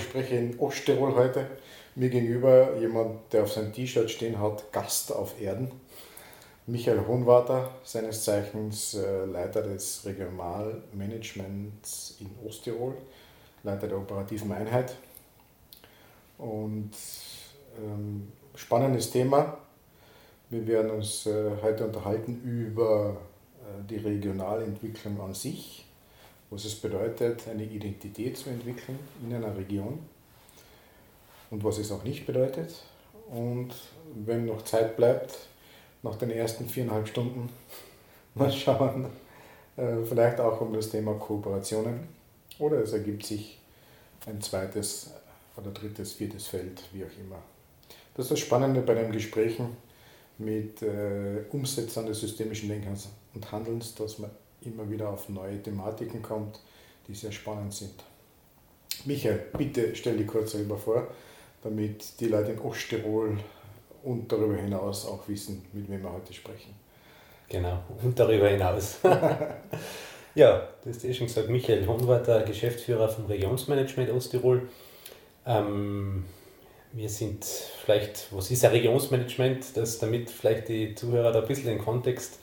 ich spreche in Osttirol heute. Mir gegenüber jemand, der auf seinem T-Shirt stehen hat, Gast auf Erden. Michael Hohenwarter, seines Zeichens äh, Leiter des Regionalmanagements in Osttirol, Leiter der operativen Einheit. Und ähm, spannendes Thema. Wir werden uns äh, heute unterhalten über äh, die Regionalentwicklung an sich, was es bedeutet, eine Identität zu entwickeln in einer Region und was es auch nicht bedeutet. Und wenn noch Zeit bleibt, nach den ersten viereinhalb Stunden mal schauen, äh, vielleicht auch um das Thema Kooperationen oder es ergibt sich ein zweites oder drittes, viertes Feld, wie auch immer. Das ist das Spannende bei den Gesprächen mit äh, Umsetzern des systemischen Denkens und Handelns, dass man immer wieder auf neue Thematiken kommt, die sehr spannend sind. Michael, bitte stell dich kurz darüber vor, damit die Leute in Osttirol und darüber hinaus auch wissen, mit wem wir heute sprechen. Genau, und darüber hinaus. ja, du hast eh schon gesagt, Michael Hohenwarter, Geschäftsführer vom Regionsmanagement Osttirol. Ähm, wir sind vielleicht, was ist ein Regionsmanagement, dass damit vielleicht die Zuhörer da ein bisschen den Kontext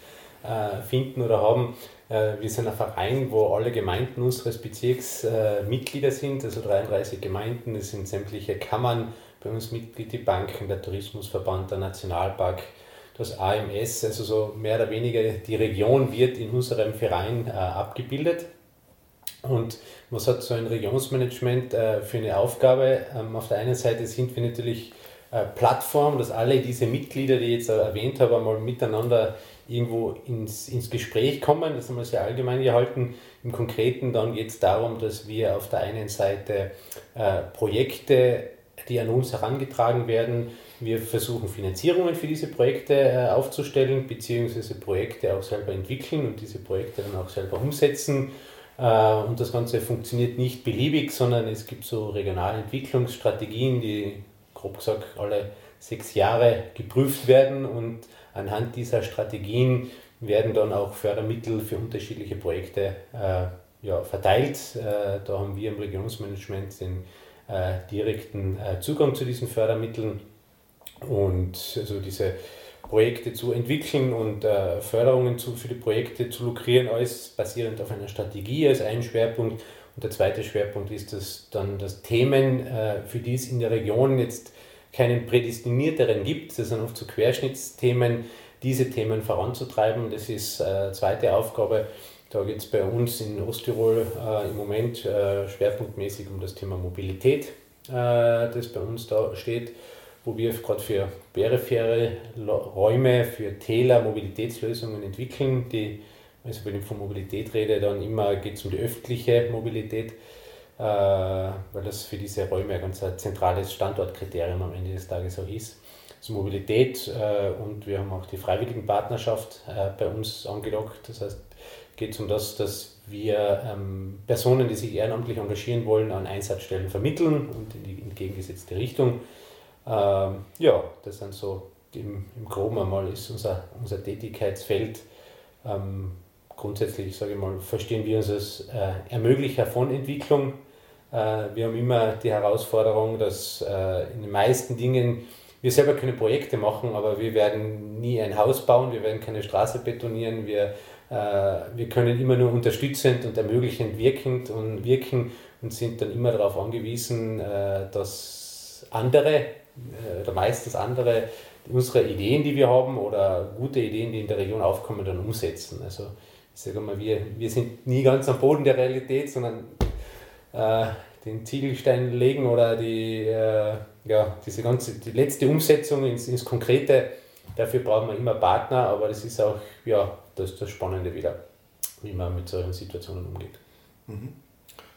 finden oder haben. Äh, wir sind ein Verein, wo alle Gemeinden unseres Bezirks äh, Mitglieder sind, also 33 Gemeinden, es sind sämtliche Kammern bei uns Mitglied, die Banken, der Tourismusverband, der Nationalpark, das AMS, also so mehr oder weniger die Region wird in unserem Verein abgebildet. Und was hat so ein Regionsmanagement für eine Aufgabe? Ähm, auf der einen Seite sind wir natürlich Plattform, dass alle diese Mitglieder, die ich jetzt erwähnt habe, einmal miteinander irgendwo ins, ins Gespräch kommen. Das haben wir sehr allgemein gehalten. Im Konkreten dann geht es darum, dass wir auf der einen Seite äh, Projekte, die an uns herangetragen werden, wir versuchen Finanzierungen für diese Projekte äh, aufzustellen, beziehungsweise Projekte auch selber entwickeln und diese Projekte dann auch selber umsetzen. Äh, und das Ganze funktioniert nicht beliebig, sondern es gibt so regionale Entwicklungsstrategien, die grob gesagt alle sechs Jahre geprüft werden und Anhand dieser Strategien werden dann auch Fördermittel für unterschiedliche Projekte äh, ja, verteilt. Äh, da haben wir im Regionsmanagement den äh, direkten äh, Zugang zu diesen Fördermitteln und also diese Projekte zu entwickeln und äh, Förderungen zu, für die Projekte zu lukrieren, alles basierend auf einer Strategie als einen Schwerpunkt. Und der zweite Schwerpunkt ist dass dann das Themen, äh, für die es in der Region jetzt keinen prädestinierteren gibt. Das sind oft so Querschnittsthemen, diese Themen voranzutreiben. Das ist äh, zweite Aufgabe. Da geht es bei uns in Osttirol äh, im Moment äh, schwerpunktmäßig um das Thema Mobilität, äh, das bei uns da steht, wo wir gerade für periphere Räume, für Täler Mobilitätslösungen entwickeln, die, also wenn ich von Mobilität rede, dann immer geht es um die öffentliche Mobilität weil das für diese Räume ein ganz zentrales Standortkriterium am Ende des Tages auch ist. Also Mobilität äh, und wir haben auch die Freiwilligenpartnerschaft äh, bei uns angedockt. Das heißt, geht es um das, dass wir ähm, Personen, die sich ehrenamtlich engagieren wollen, an Einsatzstellen vermitteln und in die entgegengesetzte Richtung. Ähm, ja, das sind so im, im Groben einmal ist unser, unser Tätigkeitsfeld. Ähm, grundsätzlich, sage ich mal, verstehen wir uns als äh, Ermöglicher von Entwicklung äh, wir haben immer die Herausforderung, dass äh, in den meisten Dingen wir selber keine Projekte machen, aber wir werden nie ein Haus bauen, wir werden keine Straße betonieren, wir, äh, wir können immer nur unterstützend und ermöglichend wirkend und wirken und sind dann immer darauf angewiesen, dass andere oder meistens andere unsere Ideen, die wir haben oder gute Ideen, die in der Region aufkommen, dann umsetzen. Also ich sage mal, wir, wir sind nie ganz am Boden der Realität, sondern äh, den Ziegelstein legen oder die, äh, ja, diese ganze, die letzte Umsetzung ins, ins Konkrete. Dafür brauchen wir immer Partner, aber das ist auch ja, das, das Spannende wieder, wie man mit solchen Situationen umgeht. Mhm.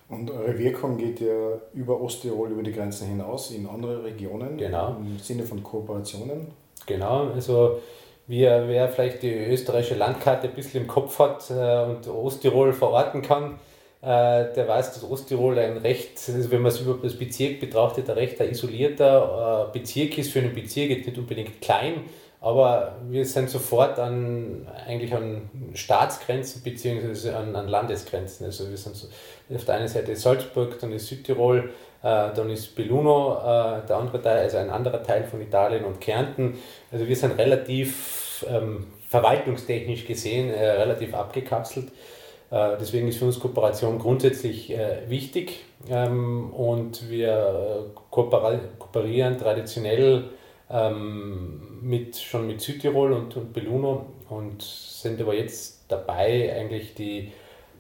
Und eure Wirkung geht ja über Osttirol, über die Grenzen hinaus in andere Regionen genau. im Sinne von Kooperationen. Genau, also wer, wer vielleicht die österreichische Landkarte ein bisschen im Kopf hat äh, und Osttirol verorten kann, der weiß, dass Osttirol ein recht, also wenn man es über das Bezirk betrachtet, ein recht isolierter äh, Bezirk ist für einen Bezirk, nicht unbedingt klein, aber wir sind sofort an, eigentlich an Staatsgrenzen bzw. An, an Landesgrenzen. Also wir sind so, auf der einen Seite Salzburg, dann ist Südtirol, Äh, dann ist Belluno äh, der andere Teil, also ein anderer Teil von Italien und Kärnten. Also wir sind relativ ähm, verwaltungstechnisch gesehen äh, relativ abgekapselt. Äh, deswegen ist für uns Kooperation grundsätzlich äh, wichtig. Ähm, und wir kooperieren traditionell ähm, mit, schon mit Südtirol und, und Belluno und sind aber jetzt dabei, eigentlich die,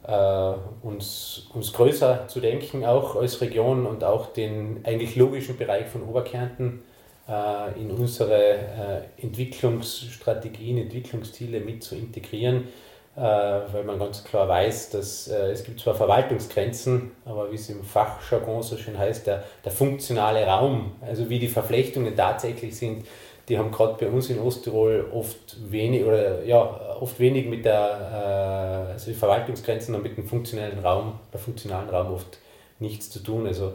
äh, uns, uns größer zu denken, auch als Region und auch den eigentlich logischen Bereich von Oberkärnten äh, in unsere äh, Entwicklungsstrategien, Entwicklungsziele mit zu integrieren, äh, weil man ganz klar weiß, dass äh, es gibt zwar Verwaltungsgrenzen, aber wie es im Fachjargon so schön heißt, der, der funktionale Raum, also wie die Verflechtungen tatsächlich sind, die haben gerade bei uns in Osttirol oft wenig oder ja, oft wenig mit der äh, also die Verwaltungsgrenzen und mit dem funktionellen Raum, bei funktionalen Raum oft nichts zu tun. Also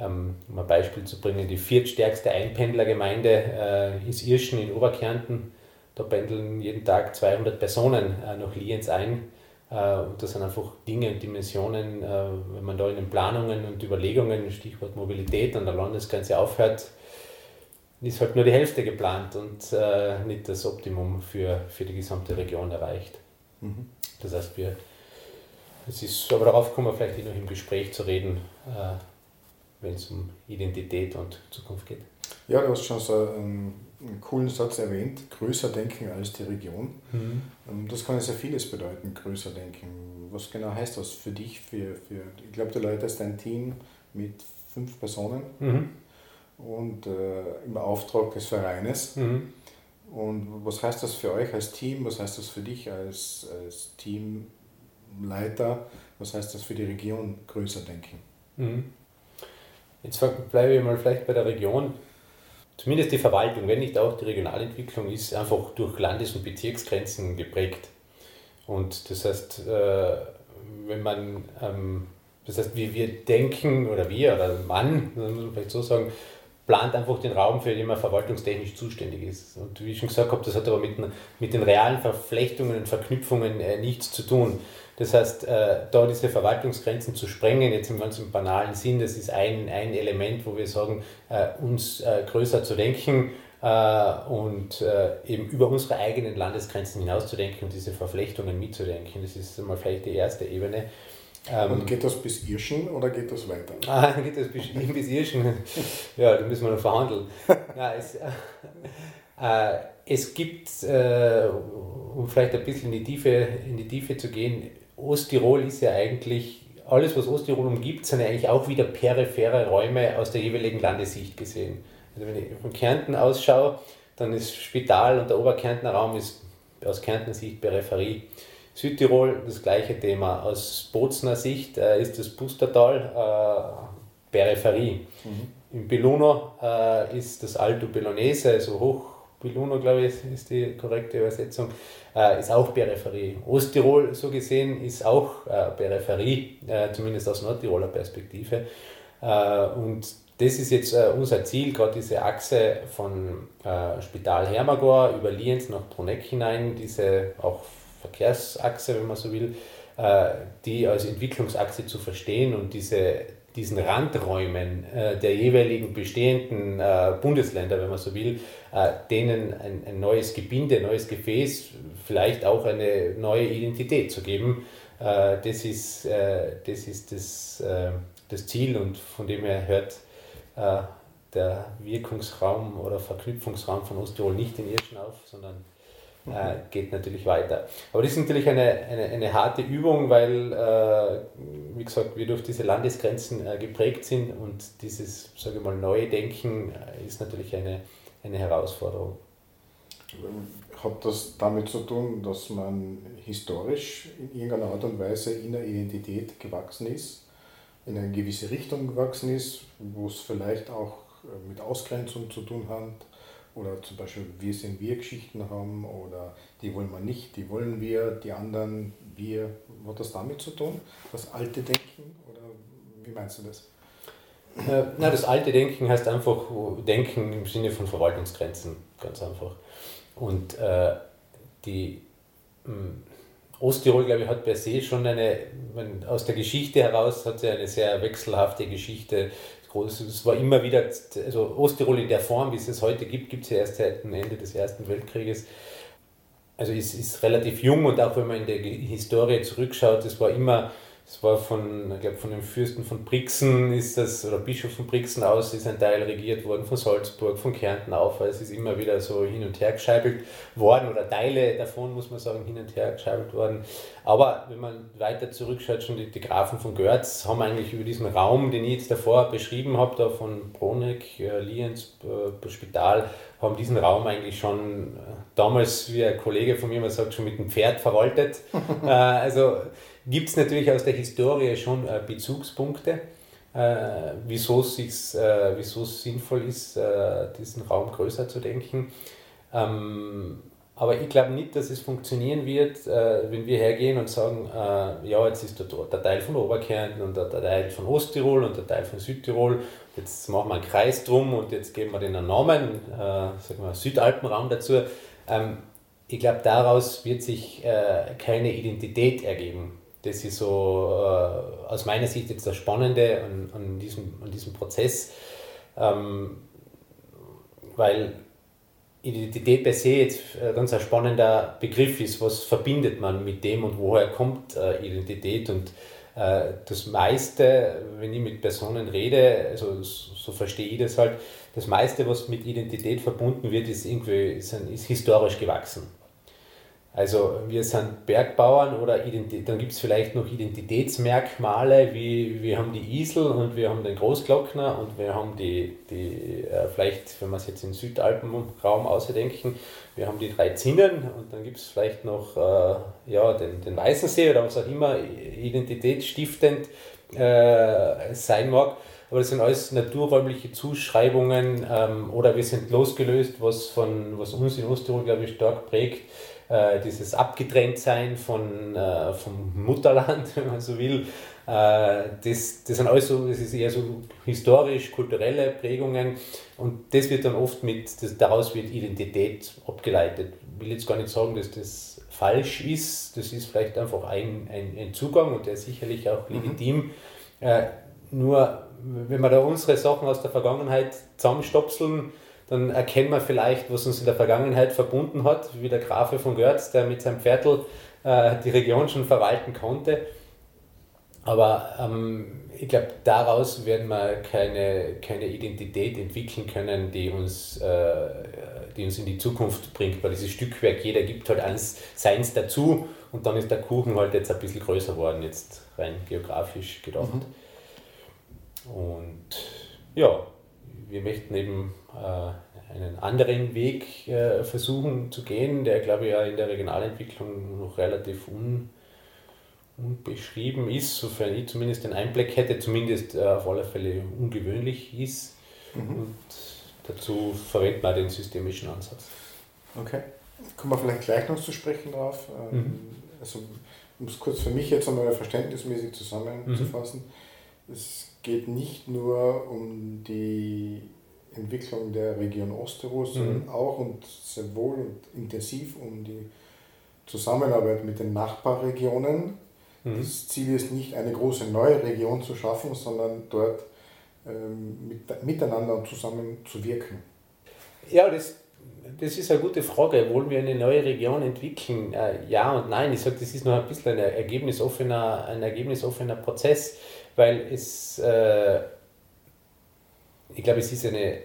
ähm, um ein Beispiel zu bringen, die viertstärkste Einpendlergemeinde äh, ist Irschen in Oberkärnten. Da pendeln jeden Tag 200 Personen äh, nach Lienz ein. Äh, und das sind einfach Dinge und Dimensionen, äh, wenn man da in den Planungen und Überlegungen, Stichwort Mobilität an der Landesgrenze aufhört, ist halt nur die Hälfte geplant und nicht das Optimum für, für die gesamte Region erreicht. Mhm. Das heißt, wir, es ist, aber darauf kommen wir vielleicht eh noch im Gespräch zu reden, wenn es um Identität und Zukunft geht. Ja, du hast schon so einen, einen coolen Satz erwähnt, größer denken als die Region. Mhm. Ähm, das kann ja sehr vieles bedeuten, größer denken. Was genau heißt das für dich? Für, für, ich glaube, du leitest ein Team mit fünf Personen. Mhm und äh, im Auftrag des Vereines. Mhm. Und was heißt das für euch als Team? Was heißt das für dich als, als Teamleiter? Was heißt das für die Region größer denken? Mhm. Jetzt bleibe ich mal vielleicht bei der Region. Zumindest die Verwaltung, wenn nicht auch die Regionalentwicklung, ist einfach durch Landes- und Bezirksgrenzen geprägt. Und das heißt, äh, wenn man, ähm, das heißt, wie wir denken, oder wir, oder Mann, muss man vielleicht so sagen, plant einfach den Raum, für den man verwaltungstechnisch zuständig ist. Und wie ich schon gesagt habe, das hat aber mit, mit den realen Verflechtungen und Verknüpfungen äh, nichts zu tun. Das heißt, äh, da diese Verwaltungsgrenzen zu sprengen, jetzt im ganz banalen Sinn, das ist ein, ein Element, wo wir sagen, äh, uns äh, größer zu denken äh, und äh, eben über unsere eigenen Landesgrenzen hinauszudenken und diese Verflechtungen mitzudenken. Das ist mal vielleicht die erste Ebene. Ähm, und geht das bis Irschen oder geht das weiter? Ah, geht das bis, bis Irschen? ja, da müssen wir noch verhandeln. ja, es, äh, es gibt, äh, um vielleicht ein bisschen in die, Tiefe, in die Tiefe zu gehen, Osttirol ist ja eigentlich, alles was Osttirol umgibt, sind ja eigentlich auch wieder periphere Räume aus der jeweiligen Landessicht gesehen. Also wenn ich von Kärnten ausschaue, dann ist Spital und der Oberkärntner Raum ist aus Kärntner Sicht Peripherie. Südtirol das gleiche Thema. Aus Bozner Sicht äh, ist das Pustertal äh, Peripherie. Mhm. In Belluno äh, ist das Alto Bellonese, also hoch Belluno, glaube ich, ist die korrekte Übersetzung, äh, ist auch Peripherie. Osttirol, so gesehen, ist auch äh, Peripherie, äh, zumindest aus Nordtiroler Perspektive. und das ist jetzt unser Ziel, gerade diese Achse von Spital Hermagor über Lienz nach Bruneck hinein, diese auch Verkehrsachse, wenn man so will, äh, die als Entwicklungsachse zu verstehen und diese, diesen Randräumen äh, der jeweiligen bestehenden äh, Bundesländer, wenn man so will, denen ein, ein neues Gebinde, ein neues Gefäß, vielleicht auch eine neue Identität zu geben. Das ist das, ist das, das Ziel und von dem her hört der Wirkungsraum oder Verknüpfungsraum von Osttirol nicht in Irschen auf, sondern äh, geht natürlich weiter. Aber das ist natürlich eine, eine, eine harte Übung, weil, äh, wie gesagt, wir durch diese Landesgrenzen äh, geprägt sind und dieses, sage ich mal, neue Denken äh, ist natürlich eine, eine Herausforderung. Hat das damit zu tun, dass man historisch in irgendeiner Art und Weise in der Identität gewachsen ist, in eine gewisse Richtung gewachsen ist, wo es vielleicht auch äh, mit Ausgrenzung zu tun hat? Oder zum Beispiel wir sind wir Geschichten haben oder die wollen wir nicht, die wollen wir, die anderen wir. Hat das damit zu tun? Das alte Denken oder wie meinst du das? Na, das alte Denken heißt einfach Denken im Sinne von Verwaltungsgrenzen, ganz einfach. Und äh, die mh, hm, Osttirol, glaube ich, hat per se schon eine, aus der Geschichte heraus hat sie eine sehr wechselhafte Geschichte groß. Es war immer wieder, also Osttirol in der Form, wie es es heute gibt, gibt es ja erst seit dem Ende des Ersten Weltkrieges. Also es ist relativ jung und auch wenn man in der Historie zurückschaut, es war immer es war von, ich glaube, von dem Fürsten von Brixen ist das, oder Bischof von Brixen aus ist ein Teil regiert worden, von Salzburg, von Kärnten auf. Also es ist immer wieder so hin und her gescheibelt worden, oder Teile davon, muss man sagen, hin und her gescheibelt worden. Aber wenn man weiter zurückschaut, schon die, die Grafen von Görz haben eigentlich über diesen Raum, den ich jetzt davor beschrieben habe, da von Broneck, äh, Lienz, äh, Spital, haben diesen Raum eigentlich schon äh, damals, wie ein Kollege von mir mal sagt, schon mit dem Pferd verwaltet. äh, also gibt es natürlich aus der Historie schon äh, Bezugspunkte, wieso es äh, sinnvoll ist, diesen Raum größer zu denken. Aber ich glaube nicht, dass es funktionieren wird, äh, wenn wir hergehen und sagen, äh, ja, jetzt ist der, der Teil von Oberkärnten und der, der, Teil von Osttirol und der Teil von Südtirol. Jetzt machen wir einen Kreis drum und jetzt geben wir den einen Namen, äh, sagen wir Südalpenraum dazu. Ähm, ich glaube, daraus wird sich äh, keine Identität ergeben das ist so äh, aus meiner Sicht jetzt das Spannende an, an, diesem, an diesem Prozess, ähm, weil Identität per se jetzt äh, ganz ein spannender Begriff ist, was verbindet man mit dem und woher kommt äh, Identität und äh, das meiste, wenn ich mit Personen rede, also so, verstehe ich das halt, das meiste, was mit Identität verbunden wird, ist irgendwie ist, ist historisch gewachsen. Also wir sind Bergbauern oder dann gibt es vielleicht noch Identitätsmerkmale, wie wir haben die Isel und wir haben den Großglockner und wir haben die, die äh, vielleicht, wenn wir es jetzt im Südalpenraum ausdenken, wir haben die drei Zinnen und dann gibt es vielleicht noch äh, ja, den, den Weißensee oder was auch immer identitätsstiftend äh, sein mag. Aber das sind alles naturräumliche Zuschreibungen ähm, oder wir sind losgelöst, was, von, was uns in Osttirol, glaube ich, stark prägt äh, dieses Abgetrenntsein von, äh, vom Mutterland, wenn man so will, äh, das, das sind alles so, das ist eher so historisch-kulturelle Prägungen und das wird dann oft mit, das, daraus wird Identität abgeleitet. Ich will jetzt gar nicht sagen, dass das falsch ist, das ist vielleicht einfach ein, ein, ein Zugang und der ist sicherlich auch mhm. legitim. Mhm. Nur wenn wir da unsere Sachen aus der Vergangenheit zusammenstopseln, dann erkennen wir vielleicht, was uns in der Vergangenheit verbunden hat, wie der Grafe von Görz, der mit seinem Viertel äh, die Region schon verwalten konnte. Aber ähm, ich glaube, daraus werden wir keine, keine Identität entwickeln können, die uns, äh, die uns in die Zukunft bringt, weil dieses Stückwerk, jeder gibt halt eins seins dazu und dann ist der Kuchen halt jetzt ein bisschen größer geworden, jetzt rein geografisch gedacht. Mhm. Und ja, wir möchten eben äh, einen anderen Weg äh, versuchen zu gehen, der, glaube ich, ja in der Regionalentwicklung noch relativ un, unbeschrieben ist, sofern ich zumindest den Einblick hätte, zumindest äh, auf alle Fälle ungewöhnlich ist. Mhm. Und dazu verwenden wir den systemischen Ansatz. Okay. Kommen wir vielleicht gleich noch zu sprechen drauf. Ähm, mhm. Also, um es kurz für mich jetzt einmal verständnismäßig zusammenzufassen. Mhm. Es geht nicht nur um die Entwicklung der Region Osttirol, sondern mhm. auch und sehr wohl und intensiv um die Zusammenarbeit mit den Nachbarregionen. Mhm. Das Ziel ist nicht, eine große neue Region zu schaffen, sondern dort ähm, mit, miteinander zusammen zu wirken. Ja, das, das ist eine gute Frage. Wollen wir eine neue Region entwickeln? Äh, ja und nein. Ich sage, das ist noch ein bisschen ein ergebnisoffener, ein ergebnisoffener Prozess, weil es. Äh, ich glaube, es ist eine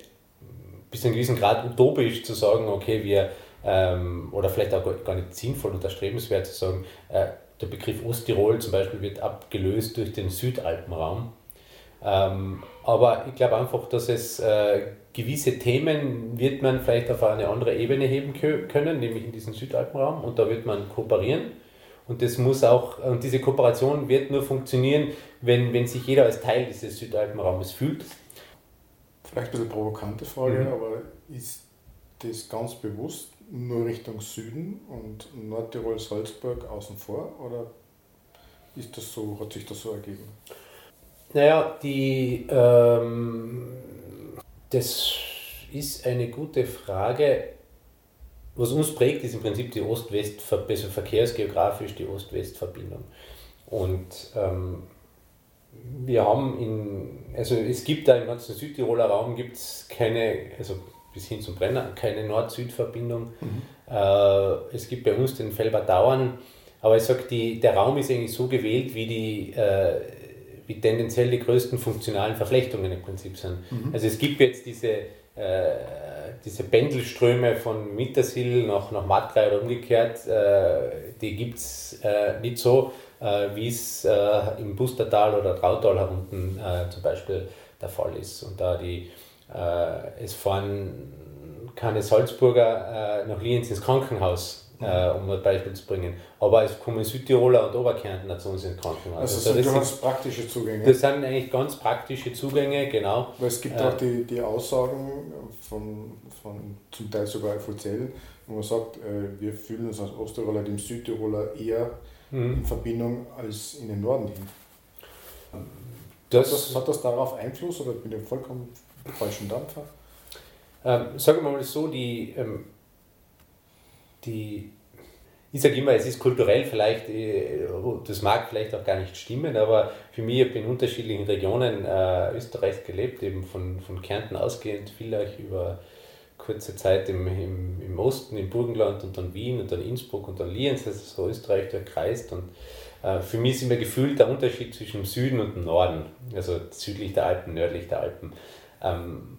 bis zu einem gewissen Grad utopisch zu sagen, okay, wir, ähm, oder vielleicht auch gar nicht sinnvoll und erstrebenswert zu sagen, äh, der Begriff Osttirol zum Beispiel wird abgelöst durch den Südalpenraum. Ähm, aber ich glaube einfach, dass es äh, gewisse Themen wird man vielleicht auf eine andere Ebene heben können, nämlich in diesen Südalpenraum und da wird man kooperieren. Und das muss auch, und diese Kooperation wird nur funktionieren, wenn, wenn sich jeder als Teil dieses Südalpenraumes fühlt Vielleicht ein bisschen provokante Frage, mhm. aber ist das ganz bewusst nur Richtung Süden und Nordtirol, Salzburg außen vor oder ist das so, hat sich das so ergeben? Naja, die, ähm, das ist eine gute Frage. Was uns prägt, ist im Prinzip die Ost-West, also verkehrsgeografisch die Ost-West-Verbindung. Und ähm, wir haben in, also es gibt da im ganzen Südtiroler Raum gibt es keine, also bis hin zum Brenner, keine Nord-Süd-Verbindung. Mhm. Äh, es gibt bei uns den Felber aber ich sage, der Raum ist eigentlich so gewählt, wie die äh, wie tendenziell die größten funktionalen Verflechtungen im Prinzip sind. Mhm. Also es gibt jetzt diese, äh, diese Pendelströme von Mittersill nach, nach Mattlei oder umgekehrt, äh, die gibt es äh, nicht so, äh, wie es äh, im Bustertal oder Trautal herunten äh, zum Beispiel der Fall ist. Und da die, es fahren keine Salzburger nach Lienz ins Krankenhaus äh, um ein Beispiel zu bringen. Aber es kommen Südtiroler und Oberkärntner zu uns ins Krankenhaus. Also, also das sind ganz praktische Zugänge. Das sind eigentlich ganz praktische Zugänge, genau. Weil es gibt äh, auch die, die Aussagen von, von zum Teil sogar FOZL, wo man sagt, äh, wir fühlen uns als Osttiroler dem Südtiroler eher mhm. in Verbindung als in den Norden hin. Das, hat, das, hat das darauf Einfluss oder bin ich vollkommen falschen Dampfer? Ähm, sagen wir mal so, die ähm, die, ich sage immer, es ist kulturell vielleicht, äh, das mag vielleicht auch gar nicht stimmen, aber für mich, ich habe in unterschiedlichen Regionen äh, Österreichs gelebt, eben von, von Kärnten ausgehend, vielleicht über kurze Zeit im, im, im Osten, im Burgenland und dann Wien und dann Innsbruck und dann Lienz, also so Österreich durchkreist und äh, für mich ist immer gefühlt der Unterschied zwischen dem Süden und dem Norden, also südlich der Alpen, nördlich der Alpen. Ähm,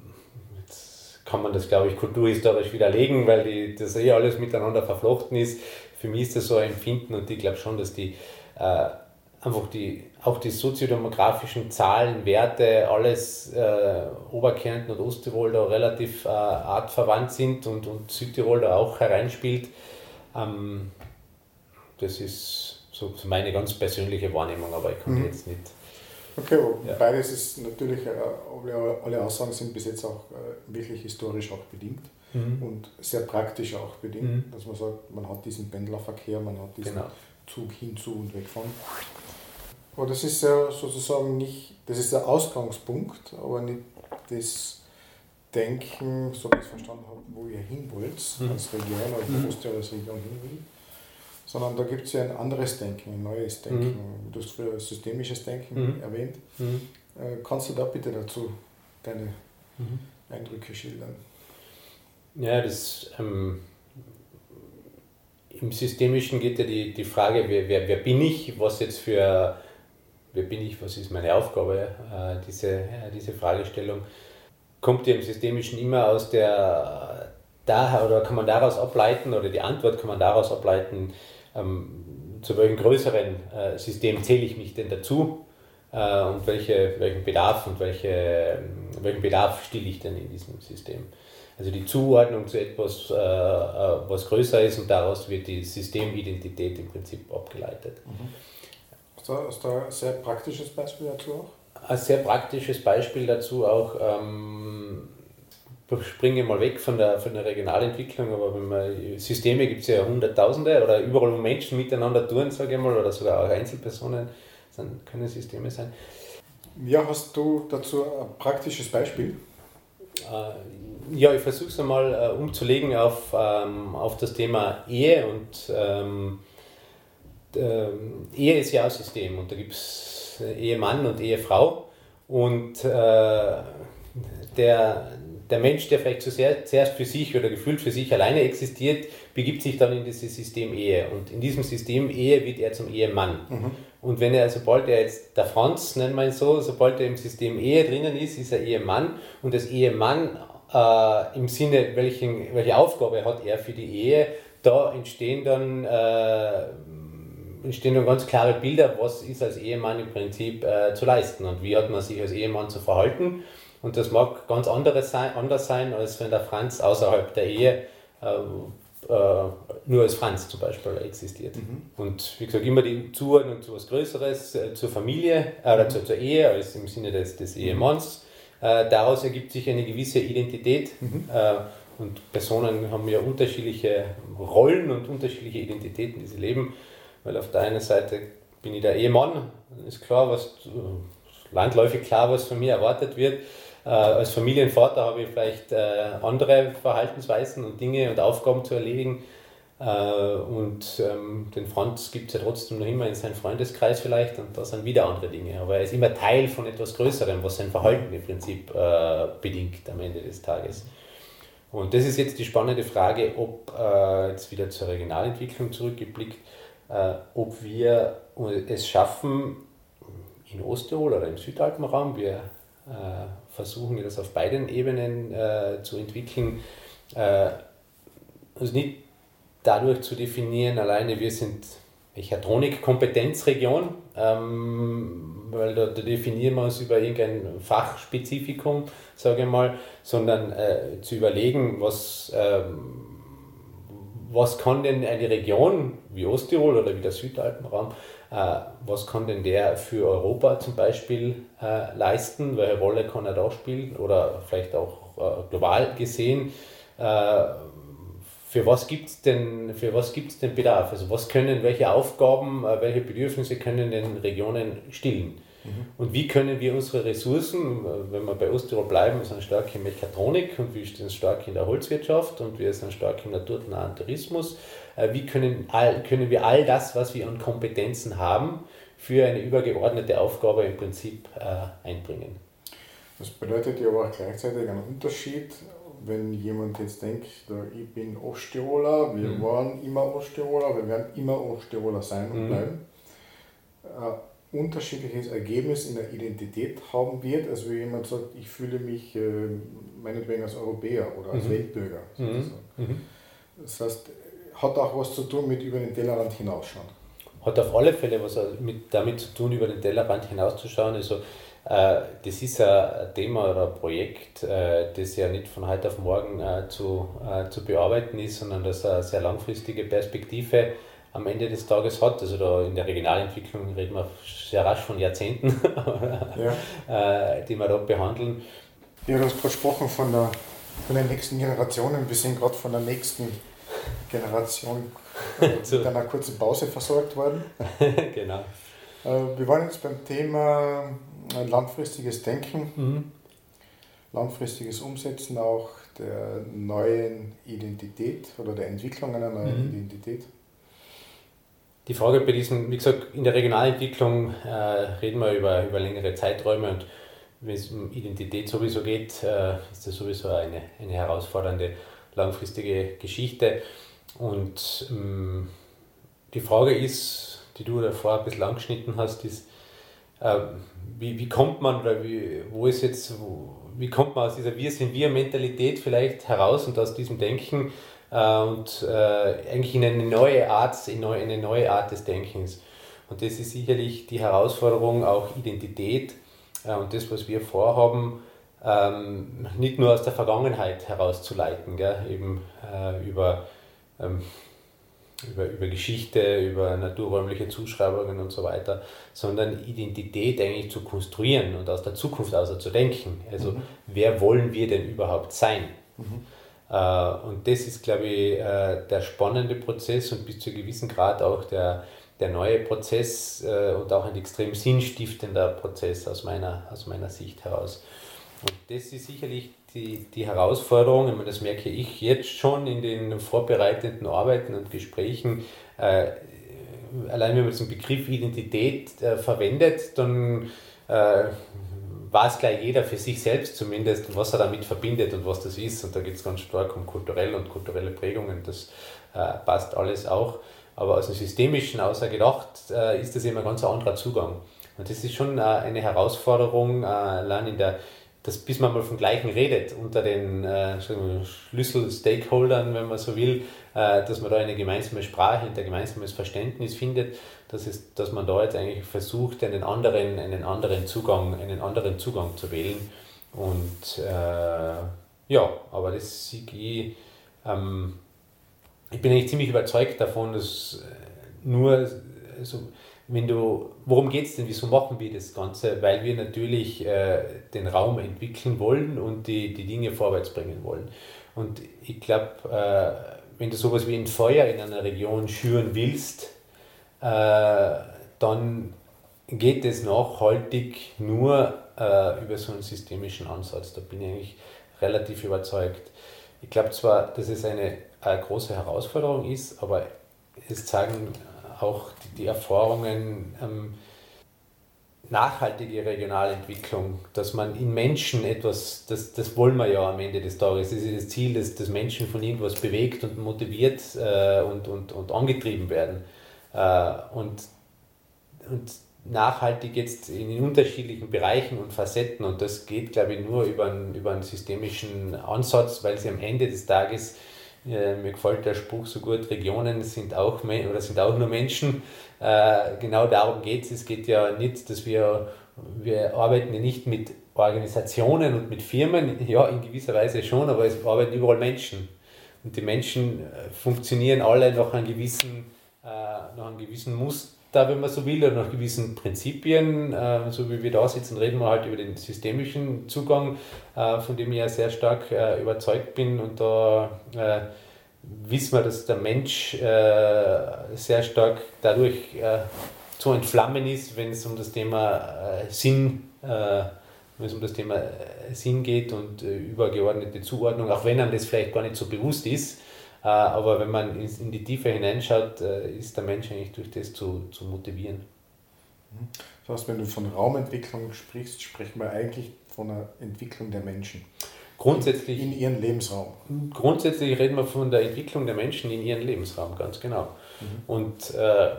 kann man das, glaube ich, kulturhistorisch widerlegen, weil die, das eh alles miteinander verflochten ist. Für mich ist das so ein Empfinden und ich glaube schon, dass die äh, einfach die, auch die soziodemografischen Zahlen, Werte, alles äh, Oberkärnten und Osttirol da relativ äh, artverwandt sind und, und Südtirol da auch hereinspielt. Ähm, das ist so, meine ganz persönliche Wahrnehmung, aber ich kann mhm. jetzt nicht Okay, ja. beides ist natürlich, äh, alle Aussagen sind bis jetzt auch äh, wirklich historisch auch bedingt mhm. und sehr praktisch auch bedingt, mhm. dass man sagt, man hat diesen Pendlerverkehr, man hat diesen genau. Zug hinzu und weg von. Aber das ist ja sozusagen nicht, das ist der Ausgangspunkt, aber nicht das Denken, so wie ich es verstanden habe, wo ihr hin wollt, mhm. als Region oder mhm. wo Osttirol als Region hin will sondern da gibt es ja ein anderes Denken, ein neues Denken. Mhm. Du hast früher systemisches Denken mhm. erwähnt. Mhm. Äh, kannst du da bitte dazu deine mhm. Eindrücke schildern? Ja, das ähm, im Systemischen geht ja die, die Frage, wer, wer, wer bin ich, was jetzt für, wer bin ich, was ist meine Aufgabe, äh, diese, äh, diese Fragestellung kommt ja im Systemischen immer aus der, daher, oder kann man daraus ableiten, oder die Antwort kann man daraus ableiten, ähm, zu welchem größeren äh, System zähle ich mich denn dazu äh, und welche, welchen Bedarf und welche, ähm, welchen Bedarf stille ich denn in diesem System. Also die Zuordnung zu etwas, äh, äh, was größer ist und daraus wird die Systemidentität im Prinzip abgeleitet. Mhm. Hast du ein sehr praktisches Beispiel dazu auch? Ein sehr praktisches Beispiel dazu auch. Ähm, springe mal weg von der, von der Regionalentwicklung, aber wenn man, Systeme gibt es ja Hunderttausende oder überall, wo Menschen miteinander tun, sage ich mal, oder sogar auch Einzelpersonen, dann können Systeme sein. Ja, hast du dazu ein praktisches Beispiel? Äh, ja, ich versuche es einmal äh, umzulegen auf, ähm, auf das Thema Ehe und ähm, ähm, Ehe ist ja ein System und da gibt es Ehemann und Ehefrau und äh, der, der Mensch, der vielleicht zuerst für sich oder gefühlt für sich alleine existiert, begibt sich dann in dieses System Ehe. Und in diesem System Ehe wird er zum Ehemann. Mhm. Und wenn er, sobald er jetzt, der Franz, nennen wir ihn so, sobald er im System Ehe drinnen ist, ist er Ehemann. Und das Ehemann äh, im Sinne, welchen, welche Aufgabe hat er für die Ehe, da entstehen dann, äh, entstehen dann ganz klare Bilder, was ist als Ehemann im Prinzip äh, zu leisten und wie hat man sich als Ehemann zu verhalten. Und das mag ganz anderes sein, anders sein, als wenn der Franz außerhalb der Ehe äh, äh, nur als Franz zum Beispiel existiert. Mhm. Und wie gesagt, immer die Zuordnung zu etwas Größeres, äh, zur Familie äh, oder mhm. zur, zur, Ehe, als im Sinne des, des. Ehemanns. Äh, daraus ergibt sich eine gewisse Identität. Mhm. Äh, und Personen haben ja unterschiedliche Rollen und unterschiedliche Identitäten, die sie leben. Weil auf der einen Seite bin ich der Ehemann, ist klar, was landläufig klar, was von mir erwartet wird. Äh, als Familienvater habe ich vielleicht äh, andere Verhaltensweisen und Dinge und Aufgaben zu erledigen. Äh, und ähm, den Franz gibt es ja trotzdem noch immer in seinem Freundeskreis vielleicht und da sind wieder andere Dinge. Aber er ist immer Teil von etwas Größerem, was sein Verhalten im Prinzip bedingt am Ende des Tages. Und das ist jetzt die spannende Frage, ob jetzt wieder zur Regionalentwicklung zurückgeblickt, ob wir es schaffen, in Osttirol oder im Südalpenraum, wir versuchen das auf beiden Ebenen äh, zu entwickeln, also nicht dadurch zu definieren, alleine wir sind Mechatronik-Kompetenzregion, ähm, weil da, da, definieren wir uns über irgendein Fachspezifikum, sage ich mal, sondern äh, zu überlegen, was, ähm, was kann denn eine Region wie Osttirol oder wie der Südalpenraum, äh, was kann denn der für Europa zum Beispiel äh, leisten, welche Rolle kann er da spielen oder vielleicht auch äh, global gesehen äh, für was gibt es denn, für was gibt's denn Bedarf? Also was können, welche Aufgaben, äh, welche Bedürfnisse können den Regionen stillen? Mhm. Und wie können wir unsere Ressourcen, äh, wenn wir bei Osttirol bleiben, wir sind stark in Mechatronik und wir sind stark in der Holzwirtschaft und wir sind stark im naturnahen Tourismus, äh, wie können, all, können wir all das, was wir an Kompetenzen haben, für eine übergeordnete Aufgabe im Prinzip einbringen? Das bedeutet ja aber auch gleichzeitig einen Unterschied wenn jemand jetzt denkt, ich bin Osttiroler, wir mhm. waren immer Osttiroler, wir werden immer Osttiroler sein und mhm. bleiben, ein unterschiedliches Ergebnis in der Identität haben wird, als wenn jemand sagt, ich fühle mich äh, meinetwegen als Europäer oder als mhm. Weltbürger. Mhm. mhm. Das heißt, hat auch was zu tun mit über den Tellerrand hinausschauen. Hat auf alle Fälle was mit, damit zu tun, über den Tellerrand hinauszuschauen. Also äh, das ist ein Thema oder ein Projekt, äh, das ja nicht von heute auf morgen äh, zu, zu bearbeiten ist, sondern das eine sehr langfristige Perspektive am Ende des Tages hat. Also da in der Regionalentwicklung reden wir sehr rasch von Jahrzehnten, ja. die wir da behandeln. Du hast gerade gesprochen von, der, von den nächsten Generationen. Wir sind gerade von der nächsten Generation mit einer kurzen Pause versorgt worden. genau. Wir waren jetzt beim Thema ein langfristiges Denken, mhm. langfristiges Umsetzen auch der neuen Identität oder der Entwicklung einer neuen mhm. Identität. Die Frage bei diesem, wie gesagt, in der Regionalentwicklung äh, reden wir über, über längere Zeiträume und wenn es um Identität sowieso geht, äh, ist das sowieso eine, eine herausfordernde langfristige Geschichte. Und ähm, die Frage ist, die du davor ein bisschen angeschnitten hast, ist, äh, wie, wie kommt man oder wie, wo ist jetzt, wo, wie kommt man aus dieser Wir sind wir Mentalität vielleicht heraus und aus diesem Denken äh, und äh, eigentlich in eine neue Art, in eine neue Art des Denkens. Und das ist sicherlich die Herausforderung, auch Identität äh, und das, was wir vorhaben, ähm, nicht nur aus der Vergangenheit herauszuleiten, gell? eben äh, über ähm, über, über Geschichte, über naturräumliche Zuschreibungen und so weiter, sondern Identität eigentlich zu konstruieren und aus der Zukunft aus zu denken. Also mhm. wer wollen wir denn überhaupt sein? Mhm. Äh, und das ist, glaube ich, äh, der spannende Prozess und bis zu einem gewissen Grad auch der, der neue Prozess äh, und auch ein extrem sinnstiftender Prozess aus meiner, aus meiner Sicht heraus. Und das ist sicherlich die, die Herausforderung, meine, das merke ich jetzt schon in den vorbereitenden Arbeiten und Gesprächen, äh, allein wenn man den Begriff Identität äh, verwendet, dann äh, weiß gleich jeder für sich selbst zumindest, was er damit verbindet und was das ist. Und da geht es ganz stark um kulturell und kulturelle Prägungen, das äh, passt alles auch. Aber aus dem Systemischen außer gedacht äh, ist das immer ein ganz anderer Zugang. Und das ist schon äh, eine Herausforderung, allein in der dass bis man mal vom Gleichen redet unter den äh, Schlüssel-Stakeholdern, wenn man so will, äh, dass man da eine gemeinsame Sprache und ein gemeinsames Verständnis findet, dass, es, dass man da jetzt eigentlich versucht, einen anderen, einen anderen, Zugang, einen anderen Zugang zu wählen. Und äh, ja, aber das sehe ich, ähm, ich bin eigentlich ziemlich überzeugt davon, dass äh, nur so, wenn du, worum geht es denn, wieso machen wir das Ganze? Weil wir natürlich äh, den Raum entwickeln wollen und die, die Dinge vorwärts bringen wollen. Und ich glaube, äh, wenn du sowas wie ein Feuer in einer Region schüren willst, äh, dann geht es nachhaltig nur äh, über so einen systemischen Ansatz. Da bin ich eigentlich relativ überzeugt. Ich glaube zwar, dass es eine eine große Herausforderung ist, aber es zeigen auch die, Erfahrungen, ähm, nachhaltige Regionalentwicklung, dass man in Menschen etwas, das, das wollen wir ja am Ende des Tages, das ist das Ziel, dass, dass Menschen von irgendwas bewegt und motiviert äh, und, und, und angetrieben werden. Äh, und, und nachhaltig jetzt in unterschiedlichen Bereichen und Facetten und das geht, glaube ich, nur über einen, über einen systemischen Ansatz, weil sie am Ende des Tages äh, mir gefällt der Spruch so gut, Regionen sind auch, oder sind auch nur Menschen. Äh, genau darum geht es. Es geht ja nicht, dass wir, wir arbeiten ja nicht mit Organisationen und mit Firmen, ja, in gewisser Weise schon, aber es arbeiten überall Menschen. Und die Menschen äh, funktionieren alle nach einem gewissen, nach einem gewissen Muster, wenn man so will, nach gewissen Prinzipien. so wie wir da sitzen, reden wir halt über den systemischen Zugang, von dem ich ja sehr stark überzeugt bin. Und da wissen wir, dass der Mensch äh, sehr stark dadurch äh, zu entflammen ist, wenn es um das Thema äh, Sinn, äh, wenn es um das Thema äh, Sinn geht und äh, übergeordnete Zuordnung, auch wenn einem das vielleicht gar nicht so bewusst ist. Aber wenn man in, die Tiefe hineinschaut, ist der Mensch eigentlich durch das zu, zu motivieren. Das heißt, wenn du von Raumentwicklung sprichst, sprechen wir eigentlich von einer Entwicklung der Menschen. Grundsätzlich. In ihren Lebensraum. Grundsätzlich reden wir von der Entwicklung der Menschen in ihren Lebensraum, ganz genau. Mhm. Und äh,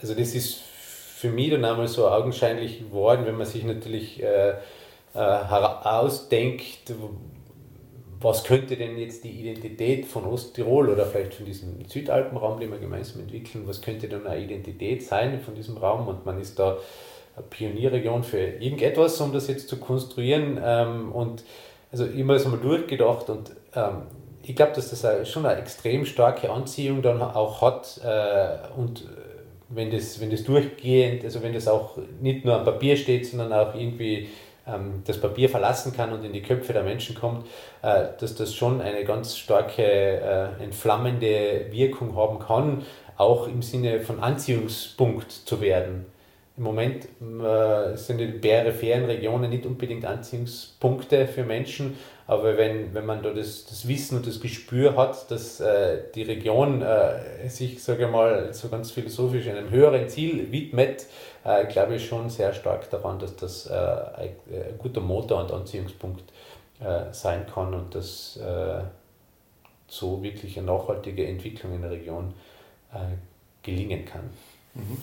also das ist für mich dann einmal so augenscheinlich geworden, wenn man sich natürlich äh, äh, ausdenkt, was könnte denn jetzt die Identität von Osttirol oder vielleicht von diesem Südalpenraum, den wir gemeinsam entwickeln, was könnte dann eine Identität sein von diesem Raum? Und man ist da eine Pionierregion für irgendetwas, um das jetzt zu konstruieren. Ähm, und also mir das einmal durchgedacht und ähm, ich glaube, dass das schon eine extrem starke Anziehung dann auch hat äh, und äh, wenn das, wenn das durchgehend, also wenn das auch nicht nur am Papier steht, sondern auch irgendwie das Papier verlassen kann und in die Köpfe der Menschen kommt, äh, dass das schon eine ganz starke äh, entflammende Wirkung haben kann, auch im Sinne von Anziehungspunkt zu werden. Im Moment äh, sind die peripheren Regionen nicht unbedingt Anziehungspunkte für Menschen, aber wenn, wenn man da das, das Wissen und das Gespür hat, dass äh, die Region äh, sich, sage ich mal, so ganz philosophisch einem höheren Ziel widmet, äh, glaube ich schon sehr stark daran, dass das äh, ein, ein, guter Motor und Anziehungspunkt äh, sein kann und dass so wirklich eine nachhaltige Entwicklung in der Region gelingen kann. Mhm.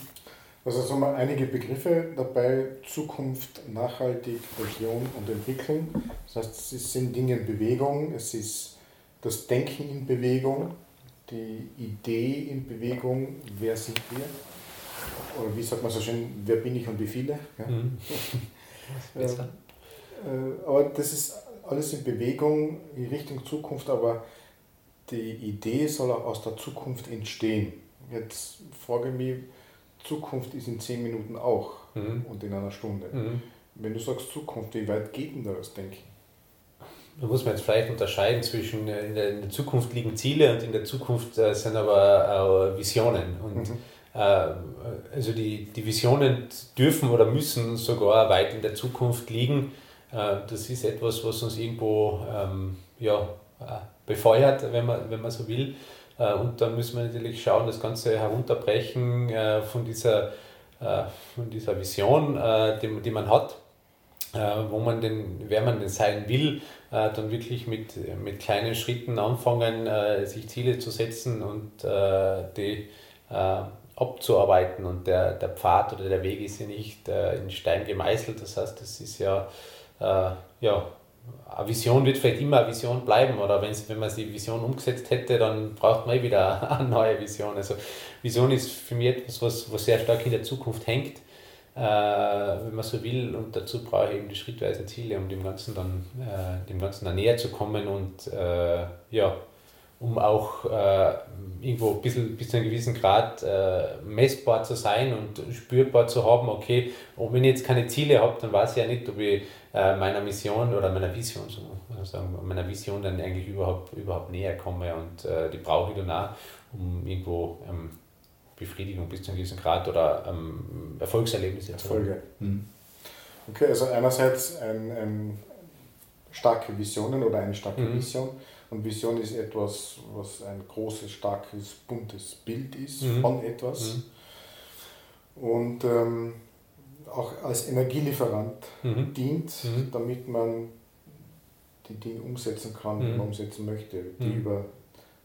Also sind wir einige Begriffe dabei, Zukunft, nachhaltig, Region und Entwicklung. Das heißt, es sind Dinge in Bewegung, es ist das Denken in Bewegung, die Idee in Bewegung, wer sind wir? Oder wie sagt man so schön, wer bin ich und wie viele? Ja. Mhm. Das äh, aber das ist alles in Bewegung in Richtung Zukunft, aber die Idee soll auch aus der Zukunft entstehen. Jetzt frage ich mich, Zukunft ist in zehn Minuten auch mhm. und in einer Stunde. Mhm. Wenn du sagst Zukunft, wie weit geht denn das Denken? Da muss man jetzt vielleicht unterscheiden zwischen äh, in der, Zukunft liegen Ziele und in der Zukunft äh, sind aber äh, Visionen. Und mhm. also die, die Visionen dürfen oder müssen sogar weit in der Zukunft liegen. Das ist etwas, was uns irgendwo ähm, ja, befeuert, wenn man, wenn man so will. Äh, und dann müssen wir natürlich schauen, das Ganze herunterbrechen äh, von dieser, äh, von dieser Vision, die, die man hat, wo man denn, wer man denn sein will, dann wirklich mit, mit kleinen Schritten anfangen, sich Ziele zu setzen und die abzuarbeiten. Und der, der Pfad oder der Weg ist ja nicht in Stein gemeißelt, das heißt, das ist ja, ja eine Vision wird vielleicht immer eine Vision bleiben oder wenn man die Vision umgesetzt hätte, dann braucht man eh wieder eine neue Vision. Also Vision ist für mich etwas, was, was sehr stark in der Zukunft hängt, äh, wenn man so will und dazu brauche ich eben die schrittweisen Ziele, um dem Ganzen dann, äh, dem Ganzen dann näher zu kommen und äh, ja, um auch äh, irgendwo ein bisschen, bis zu einem gewissen Grad äh, messbar zu sein und spürbar zu haben, okay, und wenn ich jetzt keine Ziele habe, dann weiß ich ja nicht, ob ich äh, meiner Mission oder meiner Vision, so sagen, meiner Vision dann eigentlich überhaupt, überhaupt näher komme und äh, die brauche ich dann auch, um irgendwo ähm, Befriedigung bis zu einem gewissen Grad oder ähm, Erfolgserlebnisse zu haben. Mhm. Okay, also einerseits ein, ein starke Visionen oder eine starke mhm. Vision Und Vision ist etwas, was ein großes, starkes, buntes Bild ist Mhm. von etwas. Und ähm, auch als Energielieferant Mhm. dient, Mhm. damit man die Dinge umsetzen kann, die Mhm. man umsetzen möchte, die Mhm. über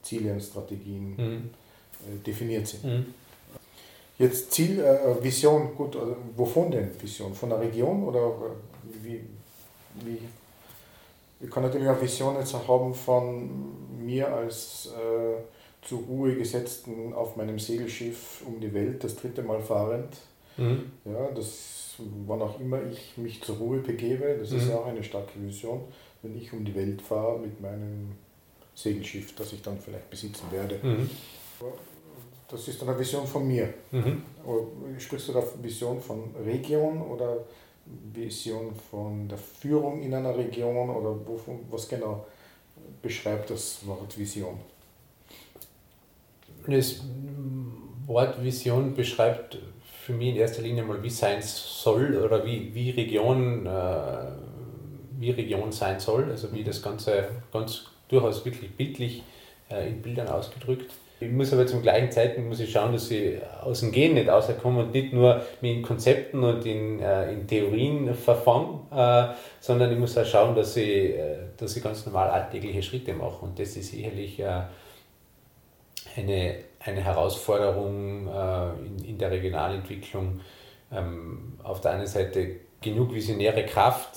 Ziele und Strategien Mhm. äh, definiert sind. Mhm. Jetzt Ziel, äh, Vision, gut, also wovon denn Vision? Von der Region oder äh, wie, wie? Ich kann natürlich eine Vision jetzt auch haben von mir als äh, zur Ruhe gesetzten auf meinem Segelschiff um die Welt, das dritte Mal fahrend. Mhm. Ja, das, wann auch immer ich mich zur Ruhe begebe, das ist Mhm. ja auch eine starke Vision, wenn ich um die Welt fahre mit meinem Segelschiff, das ich dann vielleicht besitzen werde. Mhm. Das ist dann eine Vision von mir. Mhm. Oder Sprichst du da Vision von Region oder Vision von der Führung in einer Region oder wovon, was genau beschreibt das Wort Vision? Das Wort Vision beschreibt für mich in erster Linie mal, wie sein soll oder wie, wie, Region, äh, wie Region sein soll, also wie das Ganze ganz durchaus wirklich bildlich äh, in Bildern ausgedrückt. Ich muss aber zum gleichen Zeitpunkt muss ich schauen, dass ich aus dem Gehen nicht rauskomme und nicht nur mich in Konzepten und in, äh, in Theorien verfange, äh, sondern ich muss auch schauen, dass ich, äh, dass ich ganz normal alltägliche Schritte mache. Und das ist sicherlich äh, eine, eine Herausforderung äh, in, in der Regionalentwicklung. Ähm, auf der einen Seite genug visionäre Kraft